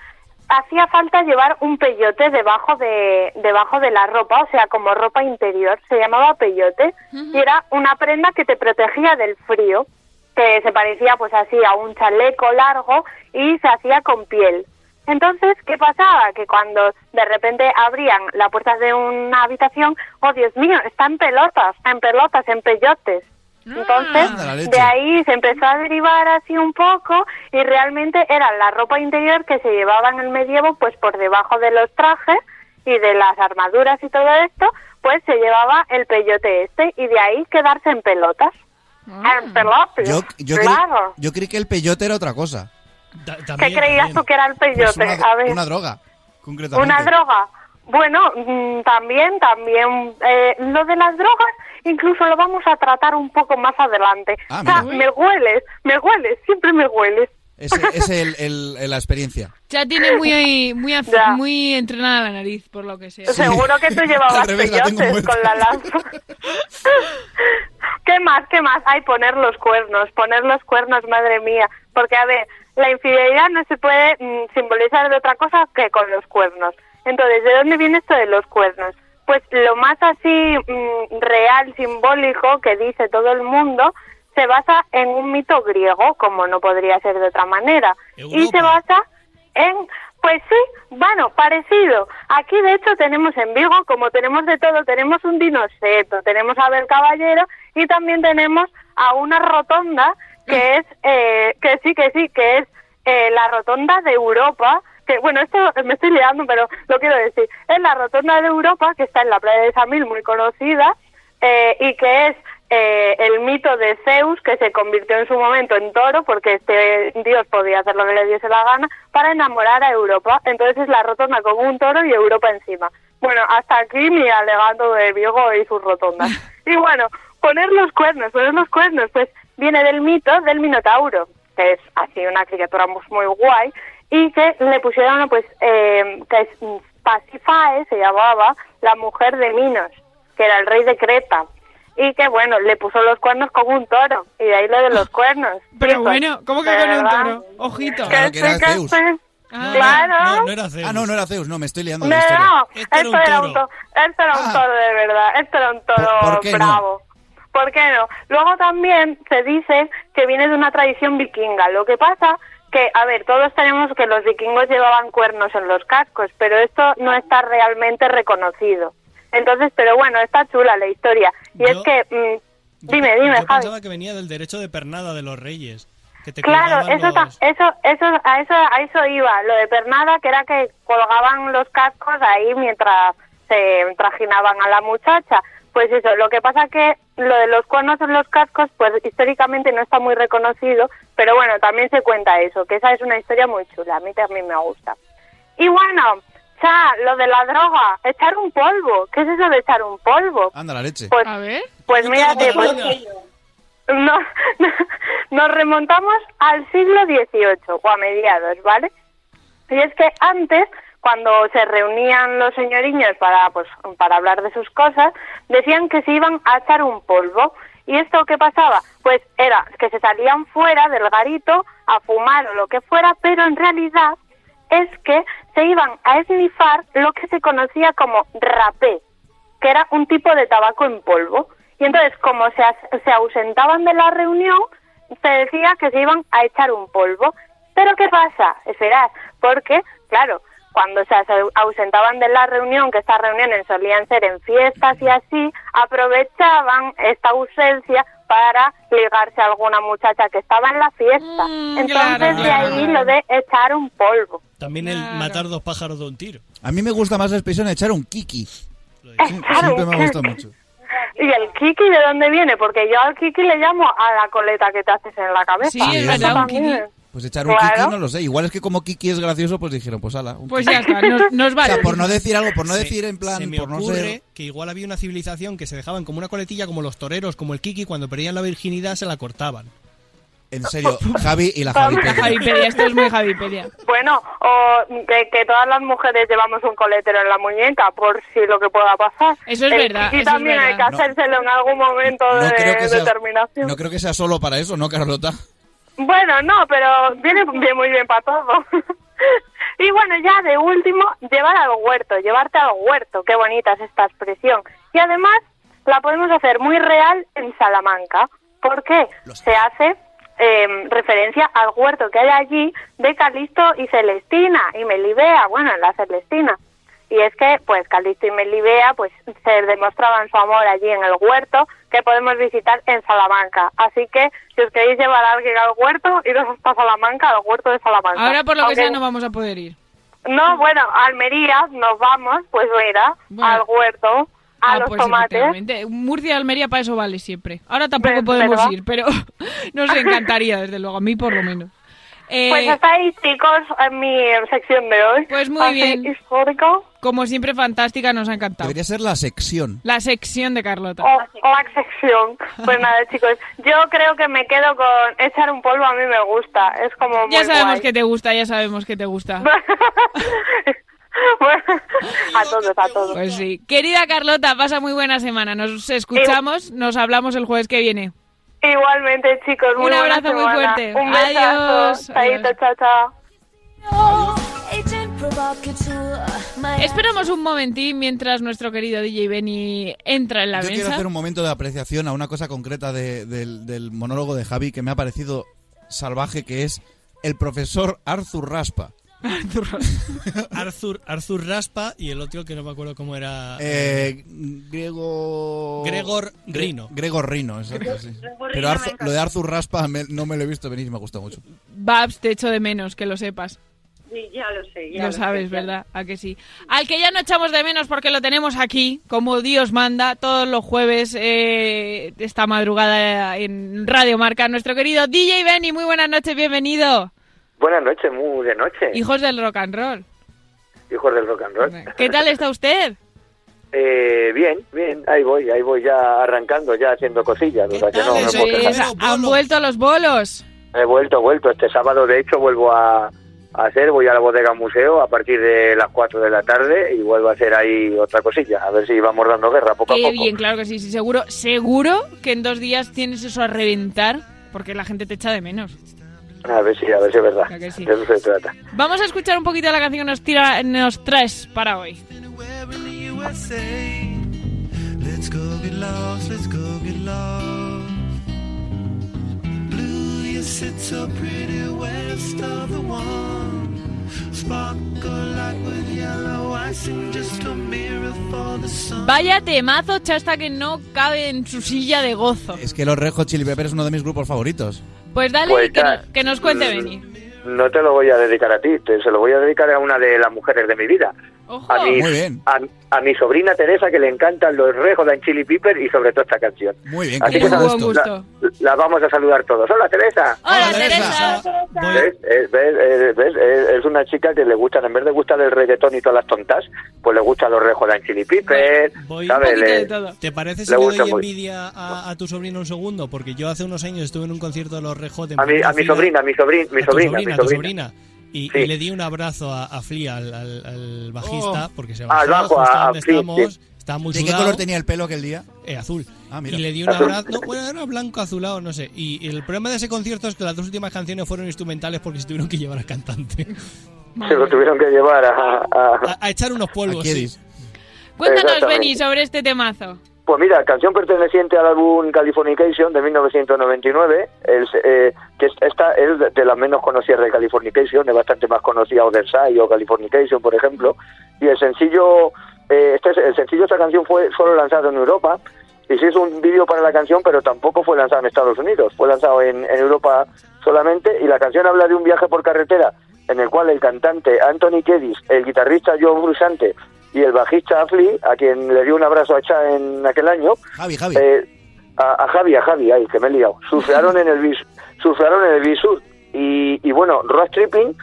hacía falta llevar un peyote debajo de debajo de la ropa, o sea, como ropa interior, se llamaba peyote y era una prenda que te protegía del frío, que se parecía pues así a un chaleco largo y se hacía con piel. Entonces, ¿qué pasaba? Que cuando de repente abrían la puerta de una habitación, oh Dios mío, está en pelotas, en pelotas, en peyotes. Entonces, de ahí se empezó a derivar así un poco y realmente era la ropa interior que se llevaba en el medievo pues por debajo de los trajes y de las armaduras y todo esto, pues se llevaba el peyote este y de ahí quedarse en pelotas. En pelotas, Yo, yo, claro. creí, yo creí que el peyote era otra cosa. ¿Qué creías tú que era el Pues peyote? una, a ver. una droga, concretamente. Una droga. Bueno, mm, también, también, eh, lo de las drogas incluso lo vamos a tratar un poco más adelante. Ah, o sea, mira. me hueles, me hueles, siempre me hueles. Ese es el, el- el- la experiencia. Ya tiene muy, *laughs* muy, af- Ya. muy entrenada la nariz, por lo que sea. Seguro que tú *laughs* llevabas peyotes con la lanza. *laughs* ¿Qué más? ¿Qué más? Hay poner los cuernos, poner los cuernos, madre mía. Porque, a ver, la infidelidad no se puede mm, simbolizar de otra cosa que con los cuernos. Entonces, ¿de dónde viene esto de los cuernos? Pues lo más así mm, real, simbólico que dice todo el mundo se basa en un mito griego, como no podría ser de otra manera. Y se basa en, pues sí, bueno, parecido. Aquí de hecho tenemos en Vigo, como tenemos de todo, tenemos un dinoseto, tenemos a Abel Caballero y también tenemos a una rotonda que es, eh, que sí, que sí, que es eh, la rotonda de Europa, que bueno, esto me estoy liando, pero lo quiero decir, es la rotonda de Europa que está en la playa de Samil, muy conocida, eh, y que es eh, el mito de Zeus que se convirtió en su momento en toro porque este dios podía hacer lo que le diese la gana para enamorar a Europa. Entonces es la rotonda con un toro y Europa encima. Bueno, hasta aquí mi alegato de Viego y sus rotondas. *laughs* Y bueno, poner los cuernos, poner los cuernos, pues viene del mito del Minotauro, que es así una criatura muy guay, y que le pusieron, pues, eh, que es Pasifae, se llamaba, la mujer de Minos, que era el rey de Creta. Y que, bueno, le puso los cuernos con un toro, y de ahí lo de los cuernos. Pero Chicos, bueno, ¿cómo que con un toro? Ojito. Claro que era Zeus. Ah. claro. No, no era Zeus. Ah, no, no era Zeus, no, me estoy liando No, de historia. no, Este esto era un era un, toro. to- esto era un Ah. toro de verdad, esto era un toro ¿Por- por qué no? bravo. ¿Por qué no? Luego también se dice que viene de una tradición vikinga. Lo que pasa que, a ver, todos tenemos que los vikingos llevaban cuernos en los cascos, pero esto no está realmente reconocido. Entonces, pero bueno, está chula la historia. Y Yo- es que, mm, dime, dime, Yo Javi. pensaba que venía del derecho de pernada de los reyes. Que te Claro, eso, los- eso, eso, a eso, a eso iba. Lo de pernada, que era que colgaban los cascos ahí mientras se trajinaban a la muchacha. Pues eso, lo que pasa que lo de los cuernos en los cascos, pues históricamente no está muy reconocido, pero bueno, también se cuenta eso, que esa es una historia muy chula, a mí también me gusta. Y bueno, cha, lo de la droga, echar un polvo, ¿qué es eso de echar un polvo? Anda la leche. Pues, A ver. pues mírate, pues, *laughs* no, nos remontamos al siglo XVIII o a mediados, ¿vale? Y es que antes, cuando se reunían los señoriños para, pues, para hablar de sus cosas, decían que se iban a echar un polvo. ¿Y esto qué pasaba? Pues era que se salían fuera del garito a fumar o lo que fuera, pero en realidad es que se iban a esnifar lo que se conocía como rapé, que era un tipo de tabaco en polvo. Y entonces, como se, se ausentaban de la reunión, se decía que se iban a echar un polvo. Pero ¿qué pasa? Esperad, porque, claro, cuando se ausentaban de la reunión, que estas reuniones solían ser en fiestas y así, aprovechaban esta ausencia para ligarse a alguna muchacha que estaba en la fiesta. Mm, Entonces, claro, de claro. ahí lo de echar un polvo. También el matar dos pájaros de un tiro. A mí me gusta más la expresión echar un kiki. Siempre un me kiki. mucho. ¿Y el kiki de dónde viene? Porque yo al kiki le llamo a la coleta que te haces en la cabeza. Sí, es verdad, un kiki. Pues echar un Claro. kiki no lo sé. Igual es que como kiki es gracioso, pues dijeron, pues ala. un Pues kiki. ya está, nos, nos O vale. sea, por no decir algo, por no Se- decir en plan, se me por no ocurre ser... que igual había una civilización que se dejaban como una coletilla como los toreros, como el Kiki, cuando perdían la virginidad se la cortaban. En serio, *laughs* Javi y la Javipedia. Javipedia, esto es muy Javipedia. Bueno, o que, que todas las mujeres llevamos un coletero en la muñeca por si lo que pueda pasar. Eso es El verdad, kiki eso es también hay que verdad. No. hacérselo en algún momento No de creo, que sea, determinación. no creo que sea solo para eso, ¿no, Carlota? Bueno, no, pero viene bien, muy bien para todo. *laughs* y bueno, ya de último, llevar al huerto, llevarte al huerto. Qué bonita es esta expresión. Y además la podemos hacer muy real en Salamanca. ¿Por qué? Se hace eh, referencia al huerto que hay allí de Calisto y Celestina y Melibea, bueno, en la Celestina. Y es que, pues, Calisto y Melibea, pues, se demostraban su amor allí en el huerto, que podemos visitar en Salamanca. Así que, si os queréis llevar a alguien al huerto, iros hasta Salamanca, al huerto de Salamanca. Ahora por lo que sea no vamos a poder ir. No, bueno, a Almería nos vamos, pues mira, Bueno. al huerto, a Ah, los pues tomates. Murcia y Almería para eso vale siempre. Ahora tampoco podemos ¿verdad? ir, pero *laughs* nos encantaría, desde luego, a mí por lo menos. Eh, Pues hasta ahí, chicos, en mi sección de hoy. Pues muy Así, bien. histórico. como siempre, fantástica, nos ha encantado. Debería ser la sección. La sección de Carlota. O, o la sección. Pues nada, *laughs* chicos, yo creo que me quedo con echar un polvo, a mí me gusta. Es como muy ya sabemos guay. que te gusta, ya sabemos que te gusta. *laughs* Bueno, a todos, a todos. Pues sí. Querida Carlota, pasa muy buena semana. Nos escuchamos, nos hablamos el jueves que viene. Igualmente, chicos, muy Un abrazo muy fuerte. Un besazo. Adiós. Chaito, chao, chao. Esperamos un momentín mientras nuestro querido DJ Benny entra en la Yo quiero mesa. hacer un momento de apreciación a una cosa concreta de- del, del monólogo de Javi que me ha parecido salvaje, que es el profesor Arthur Raspa. *laughs* Arthur, Arthur Raspa y el otro que no me acuerdo cómo era. Eh, Griego... Gregor Gre- Rino. Gregor Rino, exacto, sí. Pero Arthur- lo de Arthur Raspa me- no me lo he visto venir y me gusta mucho. Babs, te echo de menos, que lo sepas. Sí, ya lo sé. Ya Lo sabes, ¿verdad? ¿A que sí? Al que ya no echamos de menos porque lo tenemos aquí, como Dios manda, todos los jueves, eh, esta madrugada en Radio Marca, nuestro querido DJ Benny. Muy buenas noches, bienvenido. Buenas noches, muy de noche. Hijos del rock and roll. Hijos del rock and roll. ¿Qué tal está usted? *laughs* Eh, bien, bien, ahí voy, ahí voy ya arrancando, ya haciendo cosillas. O sea que no, no puedo quejar. han vuelto los bolos. He vuelto, he vuelto. Este sábado, de hecho, vuelvo a, a hacer, voy a la bodega museo a partir de las 4 de la tarde y vuelvo a hacer ahí otra cosilla. A ver si vamos dando guerra poco a poco. bien, claro que sí, sí, seguro, seguro que en dos días tienes eso a reventar porque la gente te echa de menos. A ver si, a ver si es verdad. Que sí. De eso se trata. Vamos a escuchar un poquito la canción que nos, tira, nos traes para hoy. Let's go get lost, let's go get lost. Blue, you sit so pretty west of the one. Vaya temazo, chasta que no cabe en su silla de gozo. Es que los Red Hot Chili Peppers es uno de mis grupos favoritos. Pues dale Pues que, no- que nos cuente Beni. No te lo voy a dedicar a ti, te- se lo voy a dedicar a una de las mujeres de mi vida. A mi, Muy bien. A, a mi sobrina Teresa, que le encantan los rejos de Chili Piper y sobre todo esta canción. Muy bien, Así que la, gusto. la- la vamos a saludar todos. Hola, Teresa. Hola, Teresa. ¿Ves? Es, ves, ves, es- es una chica que le gustan, en vez de gustar el reggaetón y todas las tontas, pues le gustan los rejos de Chili Piper. Voy- ¿sabes? Le- ¿Te parece si le le gusta doy envidia a, a tu sobrino un segundo? Porque yo hace unos años estuve en un concierto de los Rejos de A mi, a mi sobrina, a mi sobrina, mi a tu sobrina, sobrina, mi a tu sobrina. Y, Sí. y le di un abrazo a, a Flea, al, al- al bajista, Oh. porque se Ah, bajó bajo, justo a- a donde Flea, estamos, sí. estaba muy ¿De qué color tenía el pelo aquel día? Eh, azul. Ah, mira. Y le di un abrazo. No, bueno, era blanco, azulado, no sé. Y, y el problema de ese concierto es que las dos últimas canciones fueron instrumentales porque se tuvieron que llevar al cantante. *laughs* Se lo tuvieron que llevar a... a- A, a echar unos polvos. Sí. Cuéntanos. Beni, sobre este temazo. Pues mira, canción perteneciente al álbum Californication de 1999, el, eh, que es- esta es de- las menos conocidas de Californication, es bastante más conocida Other Side o Californication, por ejemplo, y el sencillo, eh, este es- el sencillo esta canción fue solo lanzado en Europa, y se hizo un vídeo para la canción, pero tampoco fue lanzado en Estados Unidos, fue lanzado en, en Europa solamente, y la canción habla de un viaje por carretera en el cual el cantante Anthony Kedis, el guitarrista Joe Brusante y el bajista Flea, a quien le dio un abrazo a Cha en aquel año, Javi, Javi. eh, a, a Javi, a Javi, ay, que me he liado, surfearon *laughs* en el bis, surfearon en el Bisur y, y bueno, Road Tripping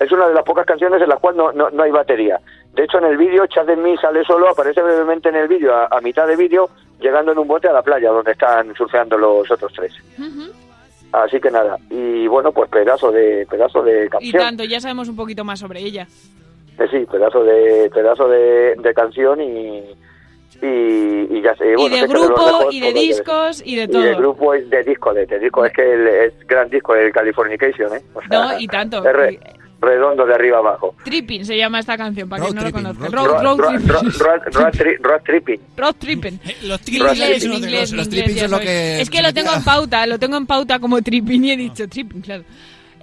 es una de las pocas canciones en las cuales no, no, no hay batería. De hecho, en el vídeo, Chad de mí sale solo, aparece brevemente en el vídeo, a, a mitad de vídeo, llegando en un bote a la playa donde están surfeando los otros tres. Así que nada, y bueno, pues pedazo de pedazo de Y canción. tanto, ya sabemos un poquito más sobre ella. Eh, sí, pedazo de pedazo de, de canción y, y, y ya sé. bueno, y sé de grupo, y de discos, y de y de todo. grupo y de disco, de, de disco. Es que el, es gran disco el Californication, ¿eh? O sea, No, y tanto. es re- redondo de arriba abajo. Tripping se llama esta canción, para Road quien no lo conozca. road Road, road, Road- tripping. road- road- road *laughs* tri- road tripping. Road tripping. Los tripping. es lo que Es que lo tengo en pauta, lo tengo en pauta como tripping y he dicho tripping, claro.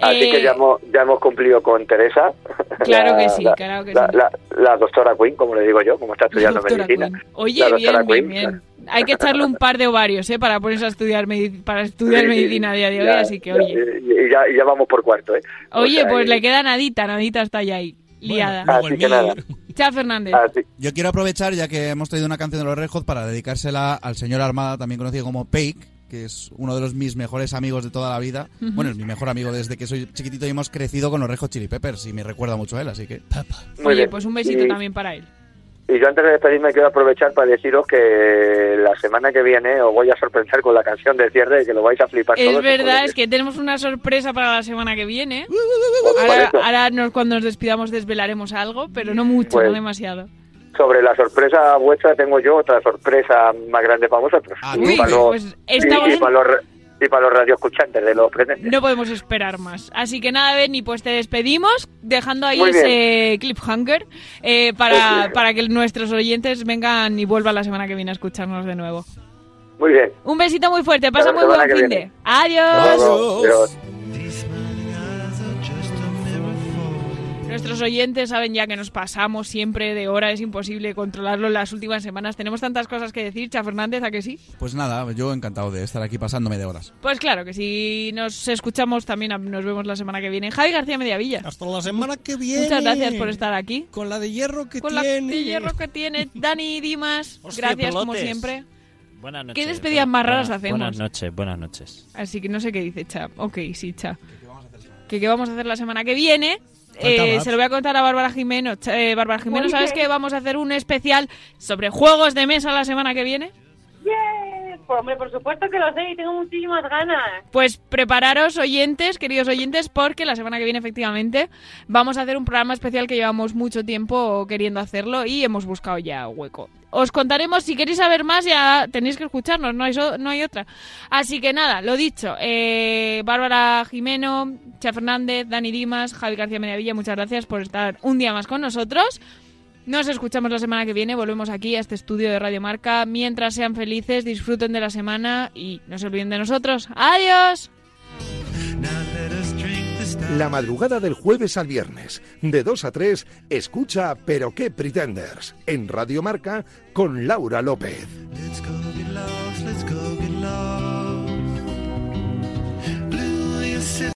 Así Eh, que ya hemos, ya hemos cumplido con Teresa. *laughs* Claro la- que sí, la- claro que la, sí. la- la doctora Queen, como le digo yo, como está estudiando Doctora medicina. Queen. Oye, La bien, doctora bien, Queen, bien. Hay que echarle un par de ovarios, ¿eh? Para ponerse a estudiar, medi- para estudiar Sí, medicina a día de hoy, ya- así que, ya- oye. Y ya, y ya vamos por cuarto, ¿eh? O Oye, sea, pues y- le queda nadita, nadita está ya ahí, liada. Así que nada. Chao, Fernández. Así, Yo quiero aprovechar, ya que hemos traído una canción de los Red Hot, para dedicársela al señor Armada, también conocido como Peik, que es uno de los mis mejores amigos de toda la vida. Ujú. Bueno, es mi mejor amigo desde que soy chiquitito y hemos crecido con los Red Hot Chili Peppers y me recuerda mucho a él, así que... Muy Oye, bien. pues un besito Y- también para él. Y yo antes de despedirme quiero aprovechar para deciros que la semana que viene os voy a sorprender con la canción de cierre y que lo vais a flipar Es todos. verdad, es que tenemos una sorpresa para la semana que viene. Ahora, ahora nos- cuando nos despidamos desvelaremos algo, pero no mucho, Pues- no demasiado. Sobre la sorpresa vuestra tengo yo otra sorpresa más grande para vosotros. y, Uy, para los, pues estamos y, y para los, re- y para los radioescuchantes de los presentes. No podemos esperar más. Así que nada, Benny, pues te despedimos, dejando ahí ese cliffhanger eh, para, para que nuestros oyentes vengan y vuelvan la semana que viene a escucharnos de nuevo. Muy bien. Un besito muy fuerte, pasa muy buen fin de. viene. Adiós. Adiós. Nuestros oyentes saben ya que nos pasamos siempre de hora, es imposible controlarlo en las últimas semanas. Tenemos tantas cosas que decir, Cha Fernández, ¿a que sí? Pues nada, yo encantado de estar aquí pasándome de horas. Pues claro, que si nos escuchamos también nos vemos la semana que viene. Javi García Mediavilla. Hasta la semana que viene. Muchas gracias por estar aquí. Con la de hierro que Con tiene. la de hierro que tiene *laughs* Dani Dimas. Hostia, gracias como siempre. Buenas noches. ¿Qué despedidas más raras Buenas- hacemos? Buenas noches, buenas noches. Así que no sé qué dice Cha. Ok, sí, Cha. ¿Que qué vamos a hacer la semana que viene? Eh, se lo voy a contar a Bárbara Jimeno. Eh, Bárbara Jimeno, ¿sabes que vamos a hacer un especial sobre juegos de mesa la semana que viene? ¡Yeah! Pues hombre, por supuesto que lo sé y tengo muchísimas ganas. Pues prepararos, oyentes, queridos oyentes, porque la semana que viene, efectivamente, vamos a hacer un programa especial que llevamos mucho tiempo queriendo hacerlo y hemos buscado ya hueco. Os contaremos, si queréis saber más, ya tenéis que escucharnos, no hay, no hay otra. Así que nada, lo dicho, eh, Bárbara Jimeno, Cha Fernández, Dani Dimas, Javi García Mediavilla, muchas gracias por estar un día más con nosotros. Nos escuchamos la semana que viene, volvemos aquí a este estudio de Radio Marca. Mientras sean felices, disfruten de la semana y no se olviden de nosotros. ¡Adiós! La madrugada del jueves al viernes, de 2 a 3, escucha Pero qué Pretenders en Radio Marca con Laura López.